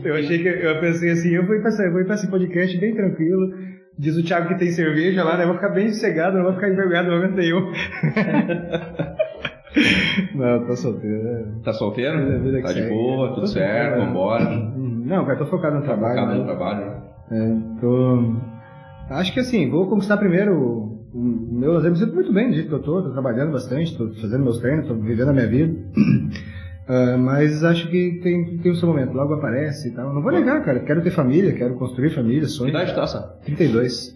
Eu achei que. Eu pensei assim, eu vou ir pra, essa- eu vou ir pra esse podcast bem tranquilo. Diz o Thiago que tem cerveja lá, né? Eu vou ficar bem sossegado, não vou ficar envergonhado no momento nenhum. não, tô solteiro. Tá solteiro? Vida- vida que Tá de segue. boa, tudo Tô certo, solteiro, vambora. Não, cara, tô focado no trabalho. Focado né? no trabalho. né? É, tô... Acho que assim, vou conquistar primeiro meu lazer. Me sinto muito bem do jeito que eu tô, tô trabalhando bastante, tô fazendo meus treinos, tô vivendo a minha vida. Ah, mas acho que tem, tem o seu momento, logo aparece e tal. Não vou negar, cara, quero ter família, quero construir família, Que sonho. idade tá, Sam? 32.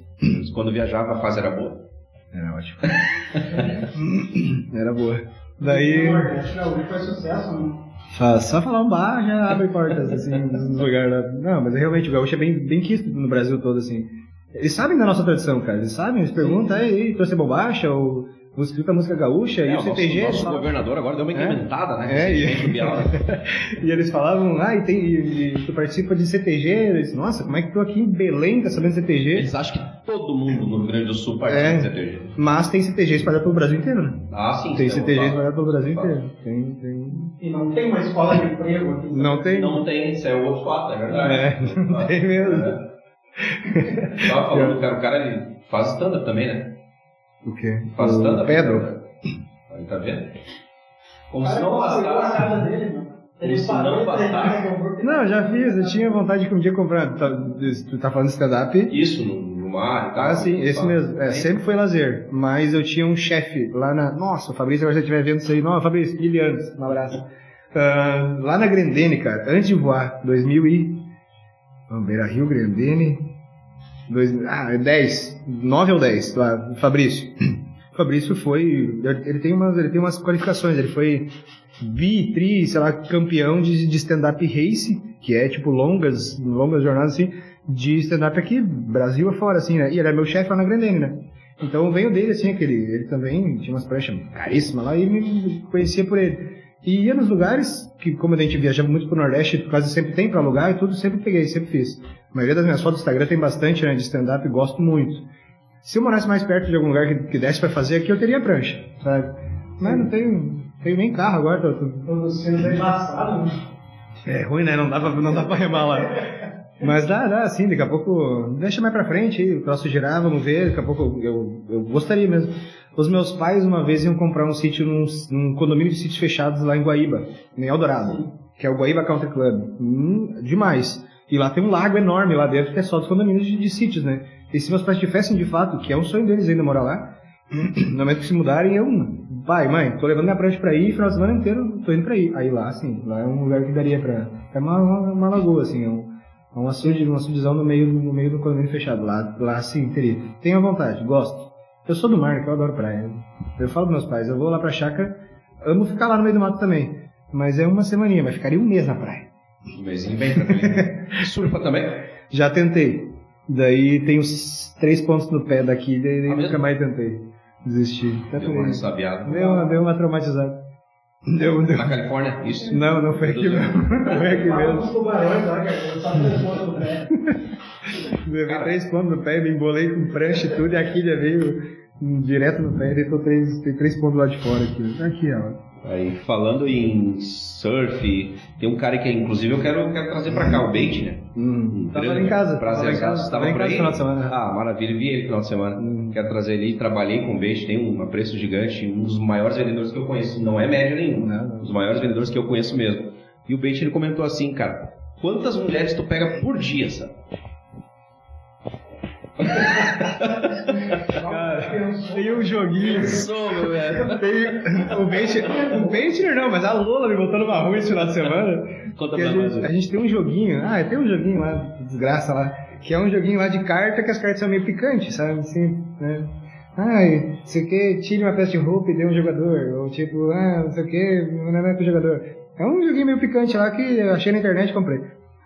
Quando viajava a fase era boa? Era ótimo. Era boa. Daí, Gaúcho foi sucesso, né? só, só falar um bar já abre portas, assim, nos lugares lá. Não, mas realmente o gaúcho é bem, bem quisto no Brasil todo, assim. Eles sabem da nossa tradição, cara. Eles sabem, eles perguntam, aí, trouxe bombacha, ou você escuta música gaúcha, e É, o o nosso, CTG. nosso eles falam- governador agora deu uma É. incrementada, né? É, e- e eles falavam, ah, e, tem, e, e tu participa de CTG? Disse, nossa, como é que tu aqui em Belém tá sabendo CTG? Eles acham que todo mundo no Rio Grande do Sul participa É. do CTG. Mas tem CTG espalhado pelo Brasil inteiro, né? Ah, sim. Tem CTG fato. espalhado pelo Brasil Fato. inteiro. Tem, tem. E não tem uma escola de emprego aqui. Não tem. Não tem, isso é outro fato, é verdade. É, não tem mesmo. É. Tava falando, cara, o cara ele faz stand-up também, né? O quê? Faz o. Pedro. né? Aí, tá vendo? Como se não a bastasse. casa dele, mano. Ele se não bastasse. hambúrguer. Não, já fiz. Eu tinha vontade de um dia comprar. tá- Tu tá falando de stand-up? Isso, no, no mar e tal. Ah, sim, esse Fala. mesmo. É, sempre foi lazer. Mas eu tinha um chefe lá na. Nossa, o Fabrício, agora se você estiver vendo isso aí. Não, Fabrício, mil anos. Um abraço. Ah, lá na Grandene, cara, antes de voar, 2000 e. Vamos, Beira Rio, Grandene. Dois, ah, 10. 9 ou 10, lá, Fabrício. Fabrício foi. Ele tem, umas, ele tem umas qualificações. Ele foi bi, tri, sei lá, campeão de, de stand-up race, que é tipo longas, longas jornadas assim, de stand-up aqui, Brasil afora, assim, né? E ele é meu chefe lá na Grandene, né? Então veio dele, assim, aquele. Ele também tinha umas pranchas caríssimas lá e me conhecia por ele. E ia nos lugares, que como a gente viajava muito pro Nordeste, quase sempre tem pra alugar e tudo, sempre peguei, sempre fiz. A maioria das minhas fotos do Instagram tem bastante, né, de stand-up gosto muito. Se eu morasse mais perto de algum lugar que, que desse pra fazer aqui, eu teria prancha, sabe? Mas não tenho, tenho nem carro agora, tô, tô- Os filhos é embaçado, né? é ruim, né? Não dá pra, não dá pra remar lá. Mas dá, dá, assim, daqui a pouco. Deixa mais pra frente aí, o troço girar, vamos ver. Daqui a pouco eu, eu, eu gostaria mesmo. Os meus pais uma vez iam comprar um sítio num, num condomínio de sítios fechados lá em Guaíba, em Eldorado, que é o Guaíba Country Club. Hum, demais. E lá tem um lago enorme lá dentro que é só dos condomínios de, de sítios, né? E se meus pais tivessem de fato, que é um sonho deles ainda morar lá, no momento que se mudarem, eu, pai, mãe, tô levando minha prancha pra ir, final de semana inteiro tô indo pra ir. Aí lá, assim, lá é um lugar que daria pra. É uma, uma, uma lagoa, assim, é um, é um açude, um açudezão no meio, no meio do condomínio fechado. Lá, lá sim, teria. Tenho vontade, gosto. Eu sou do mar, né, que eu adoro praia. Eu falo pros meus pais, eu vou lá pra chácara, amo ficar lá no meio do mato também. Mas é uma semaninha, mas ficaria um mês na praia. Um mesinho bem tranquilo. Surfa também? Já tentei. Daí tem uns três pontos no pé daqui, daí, Ah, nunca mesmo? mais tentei. Desisti. Até Deu uma ressabiada. Deu uma, deu uma traumatizada. Deu, deu. Na Califórnia, isso? Não, não foi aqui mesmo. Não foi aqui mesmo. dos tubarões lá, cara. Só três pontos no pé. Levei três pontos no pé, me embolei com prancha e tudo, e a quilha veio direto no pé, deitou três, tem três pontos lá de fora aqui. Aqui, ó. Aí, falando em surf, tem um cara que, inclusive, eu quero, quero trazer pra cá, o Bait, né? Hum, tava em casa. Prazer, tava em casa, Estava tava em casa final de semana. Ah, maravilha, vi ele final de semana. Hum. Quero trazer ele, trabalhei com o Bait, tem um apreço gigante, um dos maiores vendedores que eu conheço, não é média nenhuma, Não, não. um dos maiores vendedores que eu conheço mesmo. E o Bait, ele comentou assim, cara, quantas mulheres tu pega por dia, sabe? Cara, tem um joguinho. Sou, meu velho. Tem o Bentner, o não, mas a Lola me botou numa rua esse final de semana. Conta pra a, gente, a gente tem um joguinho, ah, tem um joguinho lá, desgraça lá, que é um joguinho lá de carta que as cartas são meio picantes, sabe? Assim, né? Ai, não sei o que, tire uma peça de roupa e dê um jogador. Ou tipo, ah, não sei o que, não é pro jogador. É um joguinho meio picante lá que eu achei na internet e comprei.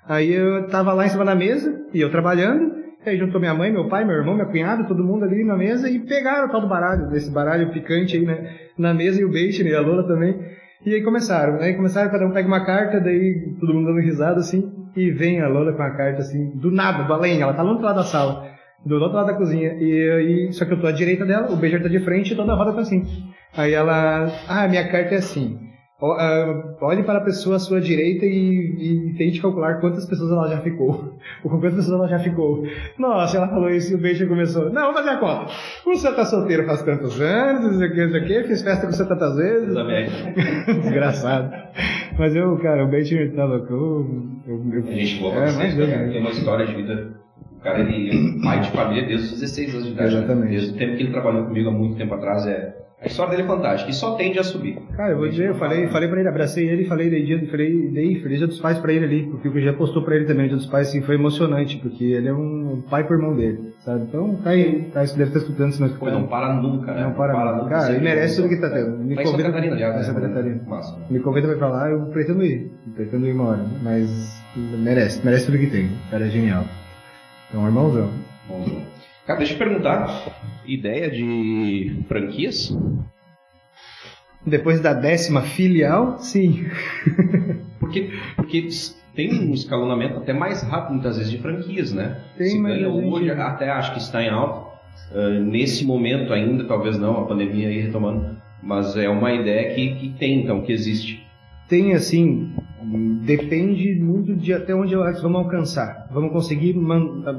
Aí eu tava lá em cima da mesa, e eu trabalhando, Aí juntou minha mãe, meu pai, meu irmão, minha cunhada, todo mundo ali na mesa e pegaram o tal do baralho, desse baralho picante aí, né? Na mesa e o Beixe, né? E a Lola também. E aí começaram, aí começaram, cada um pega uma carta, daí todo mundo dando risada assim, e vem a Lola com a carta assim, do nada, do além, ela tá lá do outro lado da sala, do outro lado da cozinha, e aí, só que eu tô à direita dela, o Beijar tá de frente e toda a roda tá assim. Aí ela, ah, minha carta é assim, olhe para a pessoa à sua direita e, e tente calcular quantas pessoas ela já ficou. Ou com quantas pessoas ela já ficou. Nossa, ela falou isso e o beijo começou. Não, vamos fazer a conta. O senhor tá solteiro faz tantos anos, não sei o que, não sei o que, fiz festa com você tantas vezes. Desgraçado. Mas eu, cara, o beijo tá louco. Eu, eu, eu, A gente boa é, mas vocês, cara. né? Tem uma história de vida. O cara, ele é pai de família desde os 16 anos de idade. né? Exatamente. Desde o tempo que ele trabalhou comigo há muito tempo atrás. É... A história dele é fantástica e só tende a subir. Cara, eu vou dizer, eu falei, falei pra ele, abracei ele, falei, dei, dia, falei, dei feliz dia dos pais pra ele ali, porque o que já postou pra ele também, dia dos pais, assim, foi emocionante, porque ele é um pai pro irmão dele, sabe? Então, tá aí, tá, isso deve estar escutando, se não Pô, não para nunca, né? Não para nunca. Cara, ele merece tudo que tá tendo. Me Tá convida Catarina, né? Santa Catarina. Massa. Me convida pra ir pra lá, eu pretendo ir. Pretendo ir uma hora, mas merece, merece tudo que tem. O cara é genial. É um irmãozão. Cara, deixa eu perguntar. Ideia de franquias? Depois da décima filial, sim. Porque, porque tem um escalonamento até mais rápido, muitas vezes, de franquias, né? Tem, Se mas a gente- hoje, até acho que está em alta. Ah, nesse momento ainda, talvez não, a pandemia aí retomando. Mas é uma ideia que, que tem, então, que existe. Tem assim, depende muito de até onde nós vamos alcançar. Vamos conseguir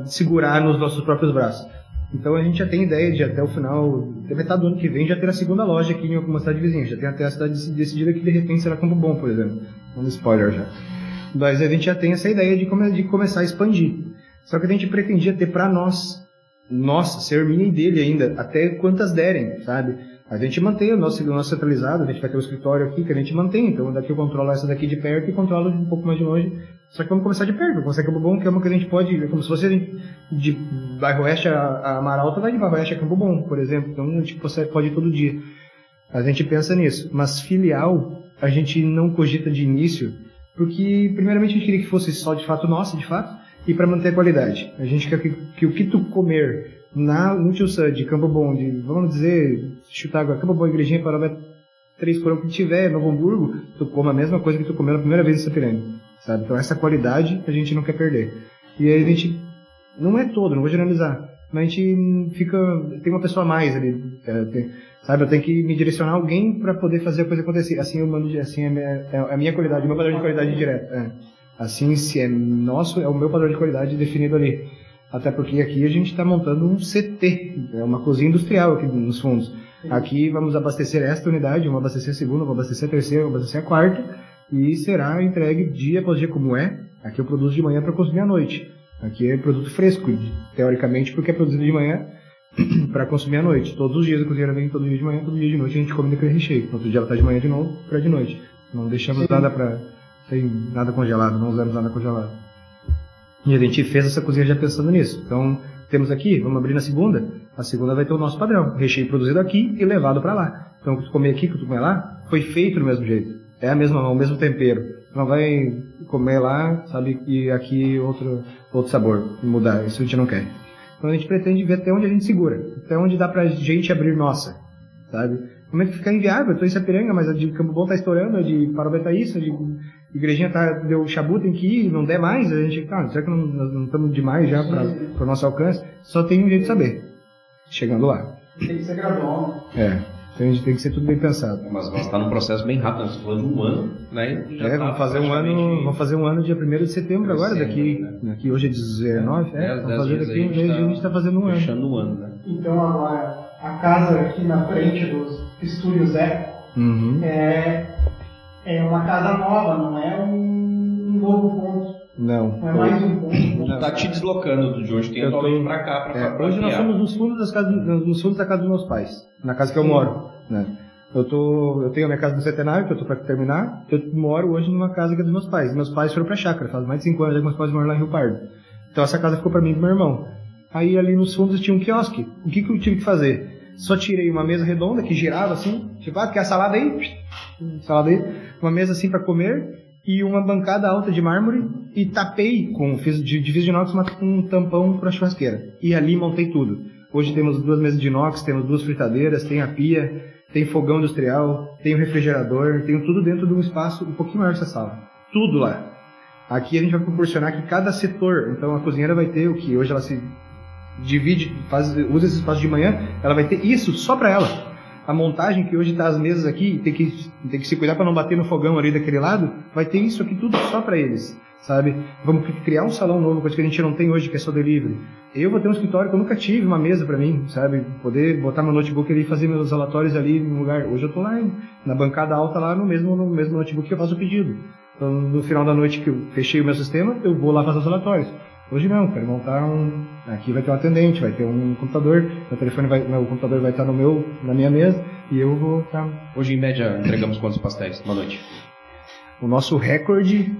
segurar nos nossos próprios braços. Então a gente já tem ideia de até o final, até metade do ano que vem, já ter a segunda loja aqui em alguma cidade vizinha. Já tem até a cidade dec- decidida que de repente será Campo Bom, por exemplo. Um spoiler já. Mas a gente já tem essa ideia de, come- de começar a expandir. Só que a gente pretendia ter para nós, nossa, ser minha e dele ainda, até quantas derem, sabe? A gente mantém o nosso, o nosso centralizado, a gente vai ter o escritório aqui que a gente mantém, então daqui eu controlo essa daqui de perto e controlo um pouco mais de longe. Só que vamos começar de perto, em Campo Bom, que é uma que a gente pode, é como se fosse de bairro Oeste a, a Amaralta, vai de bairro Oeste a Campo Bom, por exemplo. Então a gente pode ir todo dia. A gente pensa nisso. Mas filial, a gente não cogita de início, porque primeiramente a gente queria que fosse só de fato nossa, de fato, e para manter a qualidade. A gente quer que, que o que tu comer na, Tio Sam, de Campo Bom, de, vamos dizer, chutar agora, Campo Bom, Igrejinha, Parobé, Três Corão que tiver, Novo Hamburgo, tu coma a mesma coisa que tu comeu na primeira vez em Sapiranga, sabe? Então essa qualidade a gente não quer perder. E aí a gente, não é todo, não vou generalizar, mas a gente fica, tem uma pessoa a mais ali, é, tem- sabe? Eu tenho que me direcionar alguém para poder fazer a coisa acontecer. Assim eu mando, assim é a minha, é a minha qualidade, o meu padrão de qualidade direto. É. Assim, se é nosso, é o meu padrão de qualidade definido ali. Até porque aqui a gente está montando um CT, é uma cozinha industrial aqui nos fundos. Aqui vamos abastecer esta unidade, vamos abastecer a segunda, vamos abastecer a terceira, vamos abastecer a quarta, e será entregue dia após dia como é. Aqui eu produzo de manhã para consumir à noite. Aqui é produto fresco, teoricamente, porque é produzido de manhã para consumir à noite. Todos os dias a cozinheira vem todo dia de manhã, todo dia de noite a gente come daquele recheio. Outro dia ela tá de manhã de novo para de noite. Não deixamos nada para tem nada congelado, não usamos nada congelado. E a gente fez essa cozinha já pensando nisso. Então, temos aqui, vamos abrir na segunda. A segunda vai ter o nosso padrão. Recheio produzido aqui e levado para lá. Então, o que tu comer aqui, o que tu comer lá, foi feito do mesmo jeito. É a mesma, o mesmo tempero. Tu não vai comer lá, sabe, e aqui outro, outro sabor. Mudar. Isso a gente não quer. Então, a gente pretende ver até onde a gente segura. Até onde dá pra gente abrir nossa. Sabe? No momento que ficar inviável, eu tô em Sapiranga, mas a de Campo Bom tá estourando, a de Parobé tá isso, a de Igrejinha tá, deu chabu, tem que ir, não der mais, a gente, cara, será que não, não estamos demais já para o nosso alcance? Só tem um jeito de saber. Chegando lá. Tem que ser gradual. né? É. Então a gente tem que ser tudo bem pensado. Mas está num processo bem rápido, nós estamos falando de um ano, né? e já É, tá vamos fazer um ano, vamos fazer um ano dia 1 de setembro agora, daqui, né? daqui hoje é 19, é, Dez- vamos fazer daqui um mês a gente está fazendo um ano. Fechando um ano, né? Então agora, a casa aqui na frente dos estúdios Eco Uhum. é, é uma casa nova, não é um, um novo ponto. Não. Não é mais um ponto. Não tá te deslocando de onde tem Eu tô- atualmente pra cá, pra, É, pra hoje nós somos nos fundos, das casas, nos fundos da casa dos meus pais, na casa que eu Sim. moro. Né? Eu, tô, eu tenho a minha casa no Centenário, que eu tô para terminar. Eu moro hoje numa casa que é dos meus pais. Meus pais foram pra chácara, faz mais de 5 anos que meus pais moram lá em Rio Pardo. Então essa casa ficou para mim e pro meu irmão. Aí ali nos fundos tinha um quiosque. O que, que eu tive que fazer? Só tirei uma mesa redonda que girava assim, tipo, ah, quer salada aí? Salada aí. Uma mesa assim para comer e uma bancada alta de mármore e tapei com fiz de, de inox com um tampão para churrasqueira. E ali montei tudo. Hoje temos duas mesas de inox, temos duas fritadeiras, tem a pia, tem fogão industrial, tem o refrigerador, tem tudo dentro de um espaço um pouquinho maior dessa sala. Tudo lá. Aqui a gente vai proporcionar que cada setor, então a cozinheira vai ter o que hoje ela se divide, faz, usa esse espaço de manhã, ela vai ter isso só para ela. A montagem que hoje está as mesas aqui, tem que, tem que se cuidar para não bater no fogão ali daquele lado, vai ter isso aqui tudo só para eles, sabe? Vamos criar um salão novo, coisa que a gente não tem hoje, que é só delivery. Eu vou ter um escritório que eu nunca tive, uma mesa para mim, sabe? Poder botar meu notebook ali e fazer meus relatórios ali no lugar. Hoje eu tô lá na bancada alta lá no mesmo, no mesmo notebook que eu faço o pedido. Então, no final da noite que eu fechei o meu sistema, eu vou lá fazer os relatórios. Hoje não, quero montar um. Aqui vai ter um atendente, vai ter um computador, meu telefone vai, meu computador vai estar no meu, na minha mesa e eu vou estar. Hoje em média entregamos quantos pastéis uma noite? O nosso recorde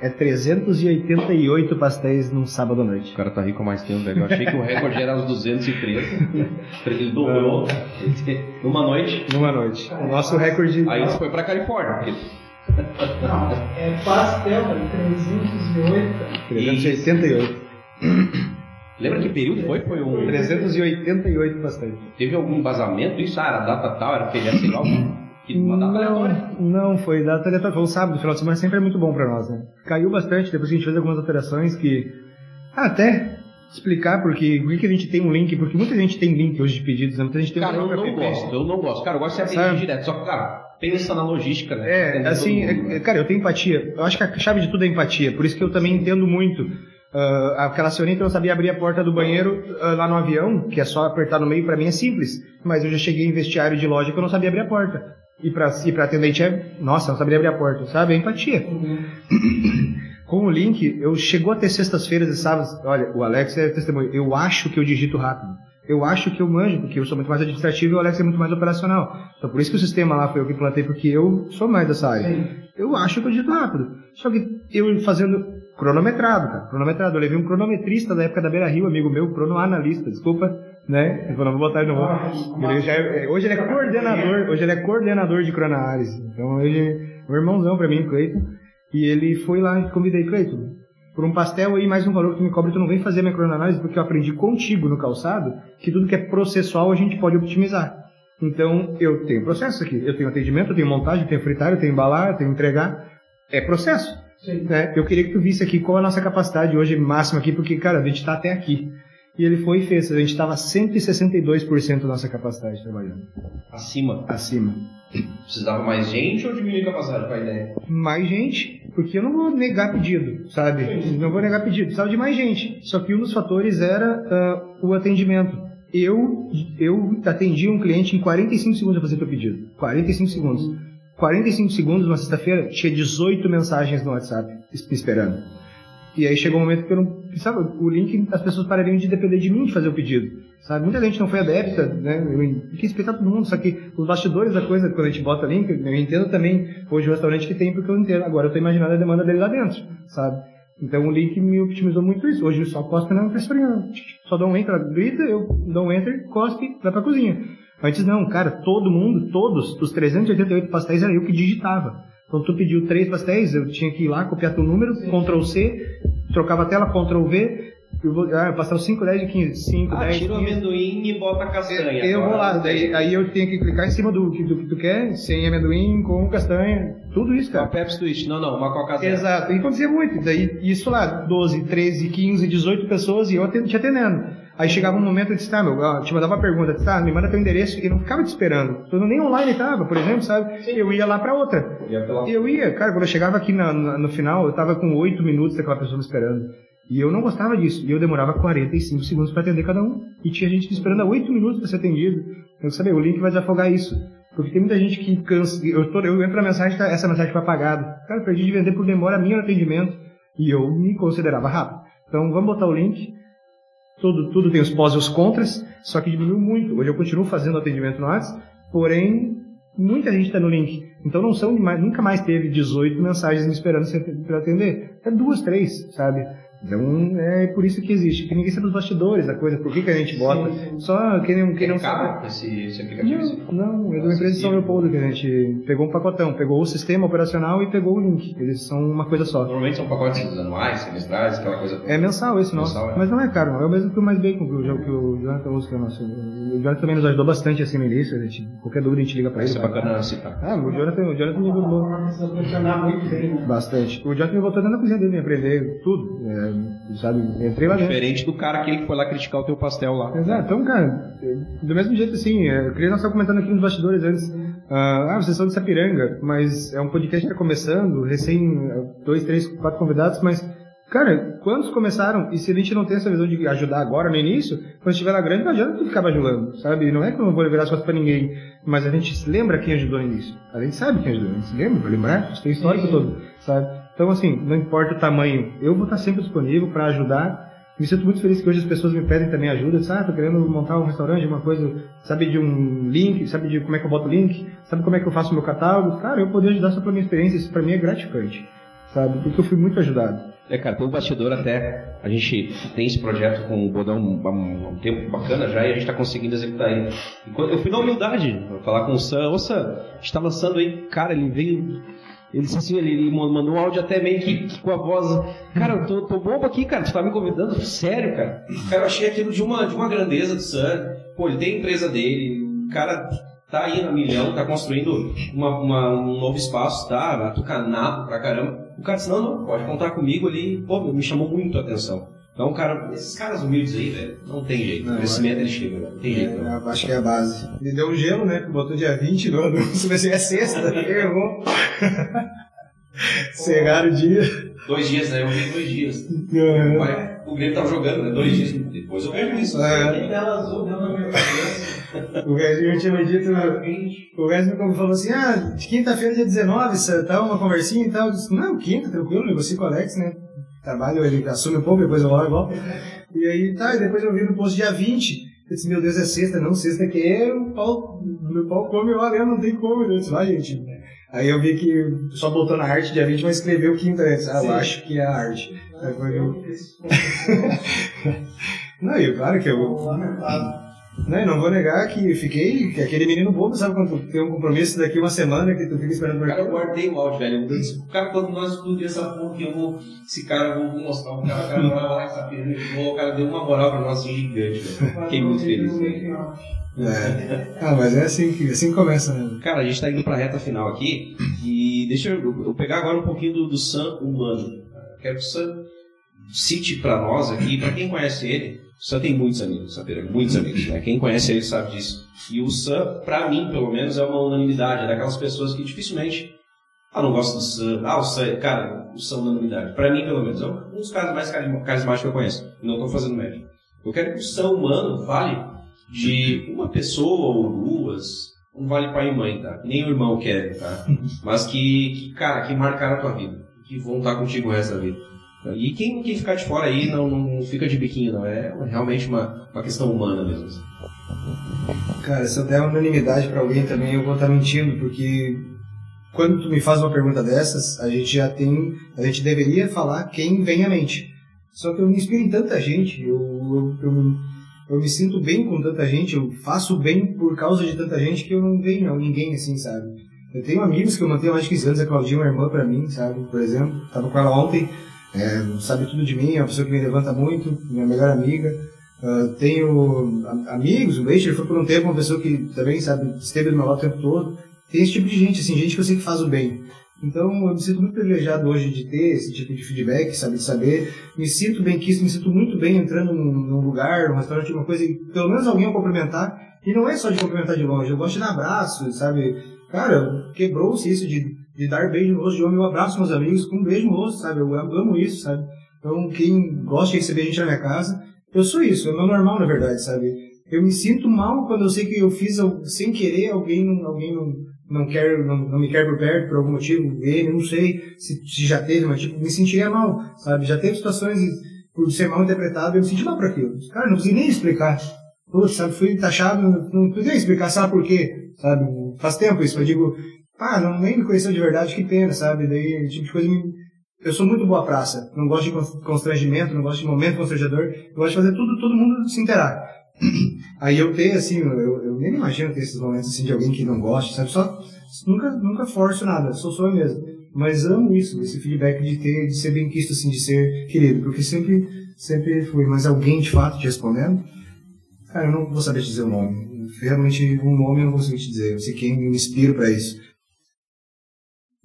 é 388 pastéis num sábado à noite. O cara tá rico há mais tempo, velho. Eu achei que o recorde era os 213. Ele dobrou numa noite. Numa noite. O nosso recorde. Aí isso foi pra Califórnia. Porque... Não, é pastel, 308. 388. Lembra que período foi? Foi um. 388 pastéis. Teve algum vazamento? Isso ah, era data tal, era feriado, sei lá. Uma data aleatória. Não, foi data aleatória. Foi um sábado, final de semana sempre é muito bom pra nós, né? Caiu bastante, depois que a gente fez algumas alterações que. Ah, até explicar porque por que a gente tem um link, porque muita gente tem link hoje de pedidos, né? Muita gente tem Cara, um eu não gosto, eu não gosto. Cara, eu gosto de ser atendido direto, só que, cara, pensa na logística, né? É, Atender assim, mundo, é- né? cara, eu tenho empatia. Eu acho que a chave de tudo é empatia. Por isso que eu também entendo muito. Ah, aquela senhorita não sabia abrir a porta do banheiro ah, lá no avião, que é só apertar no meio, pra mim é simples. Mas eu já cheguei em vestiário de loja que eu não sabia abrir a porta. E pra, e pra atendente é, nossa, não sabia abrir a porta, sabe? É empatia. Com o link, eu chegou a ter sextas-feiras e sábados. Olha, o Alex é testemunho. Eu acho que eu digito rápido. Eu acho que eu manjo, porque eu sou muito mais administrativo e o Alex é muito mais operacional. Então por isso que o sistema lá foi eu que plantei, porque eu sou mais dessa área. Eu acho que eu digito rápido. Só que eu fazendo cronometrado, cara. Cronometrado. Eu levei um cronometrista da época da Beira Rio, amigo meu, cronoanalista, desculpa, né? Falou, não vou botar ele no vou. Ele já é- hoje ele é coordenador, hoje ele é coordenador de cronoanálise. Então hoje, um irmãozão pra mim, Cleiton. E ele foi lá e convidei, Cleiton, por um pastel aí, mais um valor que tu me cobra, tu não vem fazer minha cronoanálise, porque eu aprendi contigo no calçado que tudo que é processual a gente pode optimizar. Então, eu tenho processo aqui. Eu tenho atendimento, eu tenho montagem, eu tenho fritar, eu tenho embalar, eu tenho entregar. É processo. né? Eu queria que tu visse aqui qual é a nossa capacidade hoje máxima aqui, porque, cara, a gente está até aqui. E ele foi e fez. A gente estava 162% da nossa capacidade trabalhando. Acima. Acima. Precisava mais gente ou diminuir a capacidade com a ideia? mais gente, porque eu não vou negar pedido, sabe? Não vou negar pedido, precisava de mais gente. Só que um dos fatores era ah, o atendimento. Eu, eu atendi um cliente em 45 segundos a fazer teu pedido. 45 segundos. 45 segundos, uma sexta-feira, tinha 18 mensagens no WhatsApp me esperando. E aí chegou um momento que eu não. Sabe, o link, as pessoas parariam de depender de mim de fazer o pedido. Sabe? Muita gente não foi adepta, né? Eu quis respeitar todo mundo, só que os bastidores da coisa, quando a gente bota link, eu entendo também hoje o restaurante que tem, porque eu entendo. Agora eu tô imaginando a demanda dele lá dentro, sabe? Então o link me otimizou muito isso. Hoje eu só cospe na impressorinha. Só dou um enter, grita, eu dou um enter, cospe, vai pra cozinha. Antes não, cara, todo mundo, todos, os 388 pastéis era eu que digitava. Então tu pediu três pastéis, eu tinha que ir lá, copiar teu número, Ctrl C, trocava a tela, Ctrl V, eu vou, ah, pastel 5, 10 e 15, 5, Ah, 10, tira o 15. amendoim e bota a castanha. Eu vou lá, daí, aí eu tenho que clicar em cima do, que- do que tu quer, sem amendoim, com castanha, tudo isso, Uma cara. Pepsi Twist. Não, não, uma Coca Zero. Exato, e acontecia muito. Daí, isso lá, 12, 13, 15, 18 pessoas e eu te atendendo. Aí chegava um momento eu disse, tá, meu, ó, te mandava uma pergunta, tá, me manda teu endereço, e não ficava te esperando. Tu nem online tava, por exemplo, sabe? Eu ia lá pra outra. Ia Eu ia, cara, quando eu chegava aqui na- na- no final, eu tava com 8 minutos daquela pessoa me esperando. E eu não gostava disso. E eu demorava 45 segundos pra atender cada um. E tinha gente esperando há 8 minutos pra ser atendido. Eu sabia, o link vai desafogar isso. Porque tem muita gente que cansa. Eu, tô, eu entro na mensagem, tá, essa mensagem foi apagada. Cara, eu perdi de vender por demora minha no atendimento. E eu me considerava rápido. Então vamos botar o link. Tudo, tudo tem os pós e os contras, só que diminuiu muito. Hoje eu continuo fazendo atendimento no WhatsApp, porém, muita gente está no link. Então não são nunca mais teve 18 mensagens me esperando para atender. É duas, três, sabe? Então é por isso que existe, porque ninguém sabe os bastidores da coisa, por que, que a gente bota. Sim. Só quem, não, quem não sabe. Esse, esse aplicativo? Não, não, é de uma empresa de São Leopoldo que a gente pegou um pacotão, pegou o sistema operacional e pegou o link. Eles são uma coisa só. Normalmente são pacotes anuais, semestrais, aquela coisa. É mensal esse nosso, mensal, é. mas não é caro, não. é o mesmo que o Mais Bacon, que o, que o Jonathan usa, que é o nosso. O Jonathan também nos ajudou bastante assim no início, a gente, qualquer dúvida a gente liga pra ele. Isso é bacana citar. Ah, o Jonathan, o Jonathan me ajudou. Né? Bastante. O Jonathan me botou dentro da cozinha dele, me aprender tudo. É, sabe, entrei lá dentro. Diferente do cara aquele que foi lá criticar o teu pastel lá. Exato, então, cara, do mesmo jeito assim, é, eu queria nós estava comentando aqui nos bastidores antes. Uh, ah, vocês são de Sapiranga, mas é um podcast que está começando, recém, dois, três, quatro convidados, mas Cara, quantos começaram, e se a gente não tem essa visão de ajudar agora, no início, quando estiver lá grande, não adianta tu ficar bajulando, sabe? Não é que eu não vou virar as costas pra ninguém, mas a gente lembra quem ajudou no início. A gente sabe quem ajudou, a gente se lembra, vai lembrar, a gente tem histórico todo, sabe? Então, assim, não importa o tamanho, eu vou estar sempre disponível para ajudar. Me sinto muito feliz que hoje as pessoas me pedem também ajuda. Sabe, ah, tô querendo montar um restaurante, uma coisa, sabe de um link, sabe de como é que eu boto o link, sabe como é que eu faço o meu catálogo. Cara, eu poder ajudar só pela minha experiência, isso para mim é gratificante, sabe? Porque eu fui muito ajudado. É, cara, pelo bastidor até, a gente tem esse projeto com o Bodão há um, tempo bacana já e a gente está conseguindo executar ele. eu fui na humildade, falar com o Sam, ô Sam, a gente tá lançando aí, cara, ele veio ele disse assim, ele, mandou um áudio até meio que, que, com a voz. Cara, eu tô, tô bobo aqui, cara. Tu tá me convidando? Sério, cara. Cara, eu achei aquilo de uma, de uma grandeza do Sam. Pô, ele tem a empresa dele. O cara tá aí na milhão, tá construindo uma, uma, um novo espaço, tá? Atucanado pra caramba. O cara disse, não, não, pode contar comigo ali. Pô, me chamou muito a atenção. Então, cara, esses caras humildes aí, velho, não tem jeito. Não, o crescimento ele chega, velho. Não tem jeito. Eu acho que é a base. Ele deu um gelo, né? Botou dia 20 no anúncio, ser a sexta, errou. Cegaram o dia. Dois dias, né? Eu vi dois dias. Uhum. O Grêmio tava jogando, né? Dois dias. Depois eu vejo isso. É. O Gazinho tinha me dito. O Gazinho me falou assim: ah, de quinta-feira, dia 19, tá uma conversinha e tal. Eu disse: não, quinta, tranquilo, negocio com o Alex, né? Trabalho, ele assume um pouco, depois eu volto e volto. E aí, tá, e depois eu vi no posto dia 20. Eu disse, meu Deus, é sexta, não, sexta é que é, o pau, meu pau come, olha, não tem como. Eu disse, vai, gente. Aí eu vi que só botou na arte dia 20, mas escreveu quinta antes. Ah, eu acho que é a arte. Aí foi eu... não, e claro que eu... Não, não vou negar que fiquei, que aquele menino bobo, sabe quando tu tem um compromisso daqui uma semana que tu fica esperando por Cara, eu guardei o áudio, velho. Eu disse, cara, quando nós explodir essa porra, eu vou, esse cara, eu vou mostrar o cara, o cara vai lá, essa pirâmide, o cara deu uma moral pra nós gigante, velho. Fiquei muito feliz. É. Ah, mas é assim que, assim que começa, né? Cara, a gente tá indo pra reta final aqui, e deixa eu, eu pegar agora um pouquinho do, do Sam humano. Quero que o Sam cite pra nós aqui, pra quem conhece ele, Sam tem muitos amigos, Sapiranga, muitos amigos. Né? Quem conhece ele sabe disso. E o Sam, pra mim, pelo menos, é uma unanimidade. É daquelas pessoas que dificilmente. Ah, não gosto do Sam. Ah, o Sam. Cara, o Sam é unanimidade. Pra mim, pelo menos, é um dos caras mais carismáticos que eu conheço. Não estou fazendo média. Eu quero que o Sam humano fale de uma pessoa ou duas. Não vale pai e mãe, tá? Nem o irmão quer, tá? Mas que, que, cara, que marcaram a tua vida. Que vão estar contigo o resto da vida. E quem, quem ficar de fora aí não, não fica de biquinho, não. É realmente uma, uma questão humana mesmo. Cara, se eu der unanimidade para alguém também, eu vou estar mentindo, porque quando tu me faz uma pergunta dessas, a gente já tem. A gente deveria falar quem vem à mente. Só que eu me inspiro em tanta gente, eu, eu, eu, eu me sinto bem com tanta gente, eu faço bem por causa de tanta gente que eu não venho a ninguém assim, sabe? Eu tenho amigos que eu mantenho há mais de 15 anos, a Claudinha é uma irmã para mim, sabe? Por exemplo, tava com ela ontem, é, sabe tudo de mim, é uma pessoa que me levanta muito, minha melhor amiga. Uh, tenho amigos, o Leite foi por um tempo uma pessoa que também, sabe, esteve do meu lado o tempo todo. Tem esse tipo de gente, assim, gente que eu sei que faz o bem. Então, eu me sinto muito privilegiado hoje de ter esse tipo de feedback, sabe, de saber. Me sinto bem quisto, me sinto muito bem entrando num, num lugar, num restaurante, uma coisa, e pelo menos alguém a cumprimentar. E não é só de cumprimentar de longe, eu gosto de dar abraço, sabe? Cara, quebrou-se isso de de dar beijo no rosto de homem. Eu abraço meus amigos com um beijo no rosto, sabe? Eu amo isso, sabe? Então, quem gosta de receber gente na minha casa, eu sou isso, é meu normal, na verdade, sabe? Eu me sinto mal quando eu sei que eu fiz sem querer, alguém, alguém não, não, quer, não, não me quer por perto por algum motivo, ele, não sei se, se já teve, mas tipo, me sentiria mal, sabe? Já teve situações por ser mal interpretado, eu me senti mal por aquilo. Cara, não consegui nem explicar. Putz, sabe, fui taxado, não podia explicar, sabe por quê, sabe? Faz tempo isso, eu digo, ah, não, nem me conheceu de verdade, que pena, sabe? Daí, esse tipo de coisa eu sou muito boa praça. Não gosto de constrangimento, não gosto de momento constrangedor. Eu gosto de fazer tudo, todo mundo se interar. Aí eu tenho, assim, eu, eu nem imagino ter esses momentos assim de alguém que não gosta, sabe? Só nunca, nunca forço nada, sou só eu mesmo. Mas amo isso, esse feedback de ter, de ser bem quisto, assim, de ser querido, porque sempre, sempre fui. Mas alguém de fato te respondendo, cara, eu não vou saber te dizer o nome. Realmente, um nome eu não saber te dizer. Eu sei quem me inspiro para isso.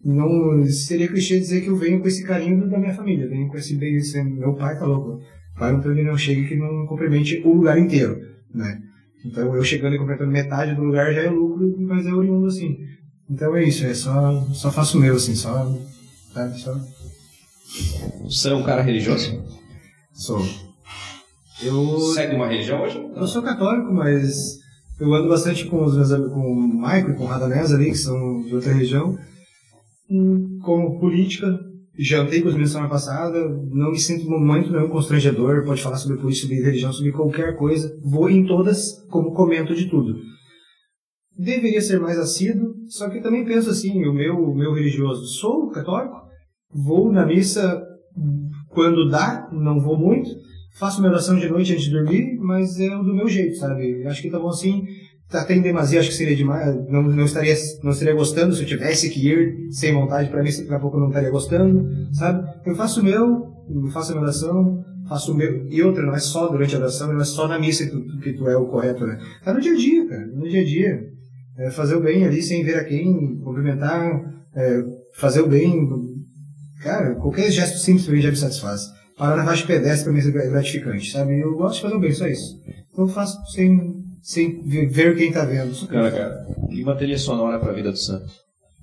Não seria clichê dizer que eu venho com esse carinho da minha família, venho com esse bem, esse, meu pai tá louco. Pai não também não chega que não cumprimente o lugar inteiro, né? Então eu chegando e completando metade do lugar já é lucro, mas é oriundo assim. Então é isso, é só, só faço o meu, assim, só. Sabe, só. Você é um cara religioso? Sou. Eu. Segue uma religião hoje? Eu sou católico, mas eu ando bastante com os meus com o Maico e com o Radamés ali, que são de outra região. Como política, jantei com os meninos semana passada, não me sinto muito nenhum constrangedor, pode falar sobre política, sobre religião, sobre qualquer coisa. Vou em todas como comento de tudo. Deveria ser mais assíduo, só que também penso assim, o meu, meu religioso, sou católico, vou na missa quando dá, não vou muito, faço minha oração de noite antes de dormir, mas é do meu jeito, sabe? Acho que tá bom assim, até em demasia acho que seria demais, não, não, estaria, não estaria gostando se eu tivesse que ir sem vontade para mim, daqui a pouco eu não estaria gostando, sabe? Eu faço o meu, faço a minha oração, faço o meu, e outra, não é só durante a oração, não é só na missa que tu, que tu é o correto, né? Tá no dia a dia, cara, no dia a dia. É fazer o bem ali sem ver a quem, cumprimentar, é, fazer o bem, cara, qualquer gesto simples pra mim já me satisfaz. Parar na faixa pedestre pra mim é gratificante, sabe? Eu gosto de fazer o bem, só isso. Então eu faço sem sem ver quem tá vendo. Cara, cara, e uma trilha sonora pra vida do Sam?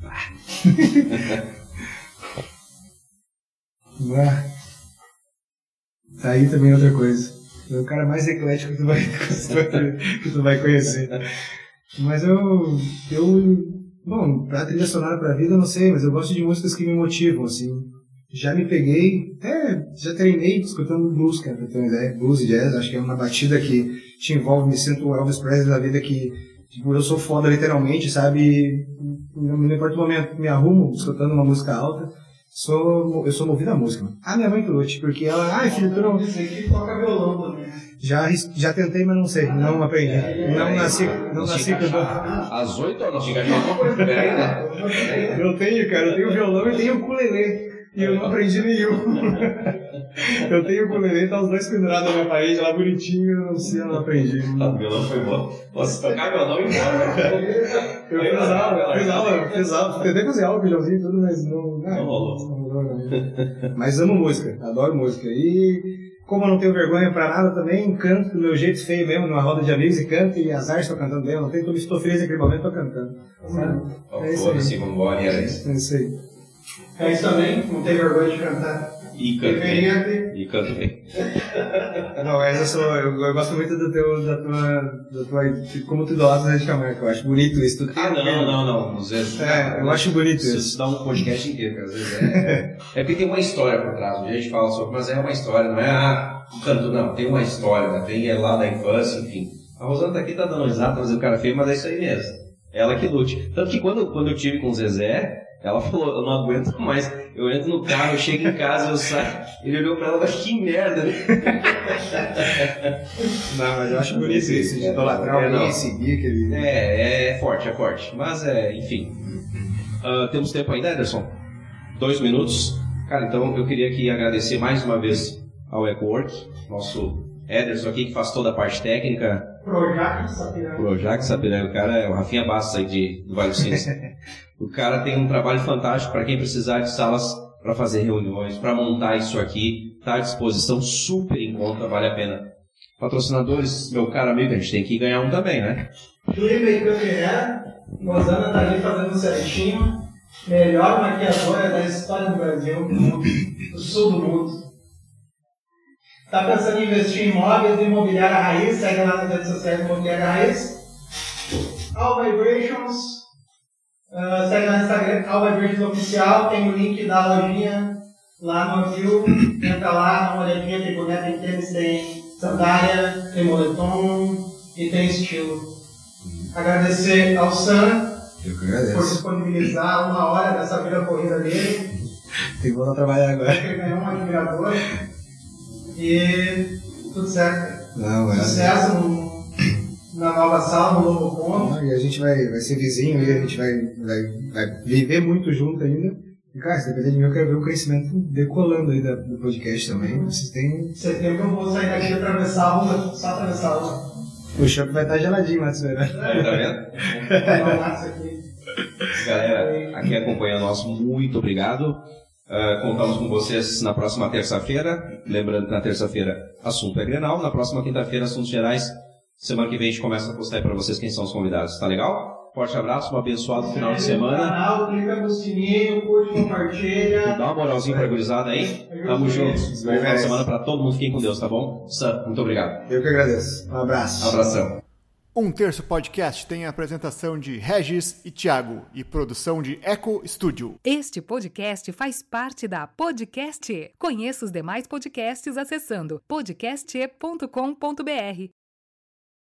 ah. Tá aí também outra coisa. É o cara mais eclético que tu vai, que tu vai conhecer. Mas eu, eu, bom, pra trilha sonora pra vida eu não sei, mas eu gosto de músicas que me motivam, assim. Já me peguei, até já treinei escutando blues, cara, pra ter uma ideia. Blues e jazz, acho que é uma batida que te envolve, me sinto o Elvis Presley da vida que, tipo, eu sou foda literalmente, sabe? Não importa o momento, me arrumo escutando uma música alta. Sou, eu sou movido à música. Ah, minha mãe trouxe, porque ela, ai filho, tu não. Que toca violão também. Já, já tentei, mas não sei, não aprendi. Não nasci, não nasci com Às oito horas, né? Eu tenho, cara, eu tenho violão e tenho ukulele. E eu não aprendi nenhum. eu tenho o ukulele, tá os dois pendurados na minha parede, lá bonitinho, eu não sei, eu não aprendi. Ah, o violão foi bom. Posso tocar violão e embora. Eu aula, fiz aula. Tentei fazer o Joãozinho e tudo, mas não... Não rolou. Mas amo música, adoro música. E como eu não tenho vergonha pra nada também, canto do meu jeito feio mesmo, numa roda de amigos e canto, e azar estou cantando bem, eu não tenho, estou feliz naquele momento, tô cantando. Sabe? É isso aí. Assim, como era isso. É isso aí. É isso também, não tem vergonha de cantar. E canto bem. E canto bem. Não, mas eu, sou, eu, eu, gosto muito do teu, da tua, da tua, como tu Zé de Camargo, eu acho bonito isso. Tu ah, não, não, não, não. Zé, é, eu acho bonito isso. Isso dá um podcast inteiro, cara. Às vezes é, é porque tem uma história por trás, a gente fala sobre, mas é uma história, não é, ah, canto, não, tem uma história, né? tem é lá da infância, enfim. A Rosana tá aqui, tá dando risada, tá fazendo cara feio, mas é isso aí mesmo. Ela que lute. Tanto que quando, quando eu tive com o Zezé, ela falou, eu não aguento mais. Eu entro no carro, eu chego em casa, eu saio. Ele olhou pra ela, mas que merda, né? Não, mas eu acho bonito isso, de idolatrar é, alguém seguir aquele... É, é forte, é forte. Mas, é, enfim. Uh, temos tempo ainda, Ederson? Dois minutos. Cara, então eu queria aqui agradecer mais uma vez ao EcoWork, nosso Ederson aqui que faz toda a parte técnica. Projac Sapiranga. Projac Sapiranga, o cara é o Rafinha Bastos aí de, do Vale do O cara tem um trabalho fantástico para quem precisar de salas para fazer reuniões, para montar isso aqui. Está à disposição, super em conta, vale a pena. Patrocinadores, meu caro amigo, a gente tem que ganhar um também, né? Clima e Campiné, Rosana tá ali fazendo certinho. Melhor maquiadora da história do Brasil, do sul do mundo. Está pensando em investir em imóveis, imobiliária raiz, segue lá nas redes sociais imobiliária raiz. All Vibrations, Uh, segue lá no Instagram, Alba Verdes Oficial, tem o link da lojinha lá no Avil. Entra lá, dá uma olhadinha, tem boneca, tem tênis, tem sandália, tem moletom e tem estilo. Agradecer ao Sam por disponibilizar uma hora dessa vida corrida dele. Tem que voltar a trabalhar agora. Ele ganhou um admirador e tudo certo. Não. Sucesso na nova sala, no novo ponto. Não, e a gente vai, vai ser vizinho e a gente vai, vai, vai viver muito junto ainda. E, cara, se depender de mim, eu quero ver o crescimento decolando aí da- do podcast também. Vocês têm. Em setembro eu vou sair daqui e atravessar a rua, só atravessar a rua. O chopp vai estar geladinho lá, você vai ver. Aí, tá vendo? Galera, aqui acompanhando nós, muito obrigado. Ah, contamos com vocês na próxima terça-feira. Lembrando que na terça-feira assunto é Grenal, na próxima quinta-feira assuntos gerais. Semana que vem a gente começa a postar aí pra vocês quem são os convidados. Tá legal? Forte abraço, um abençoado final de semana. canal, clica no sininho, curte, compartilha. Dá uma moralzinha pra gurizada aí. Tamo junto. Bom final de semana pra todo mundo. Fiquem com Deus, tá bom? Sam, muito obrigado. Eu que agradeço. Um abraço. Abração. Um Terço Podcast tem a apresentação de Regis e Thiago e produção de Eco Studio. Este podcast faz parte da Podcast. E. Conheça os demais podcasts acessando podcast.com.br.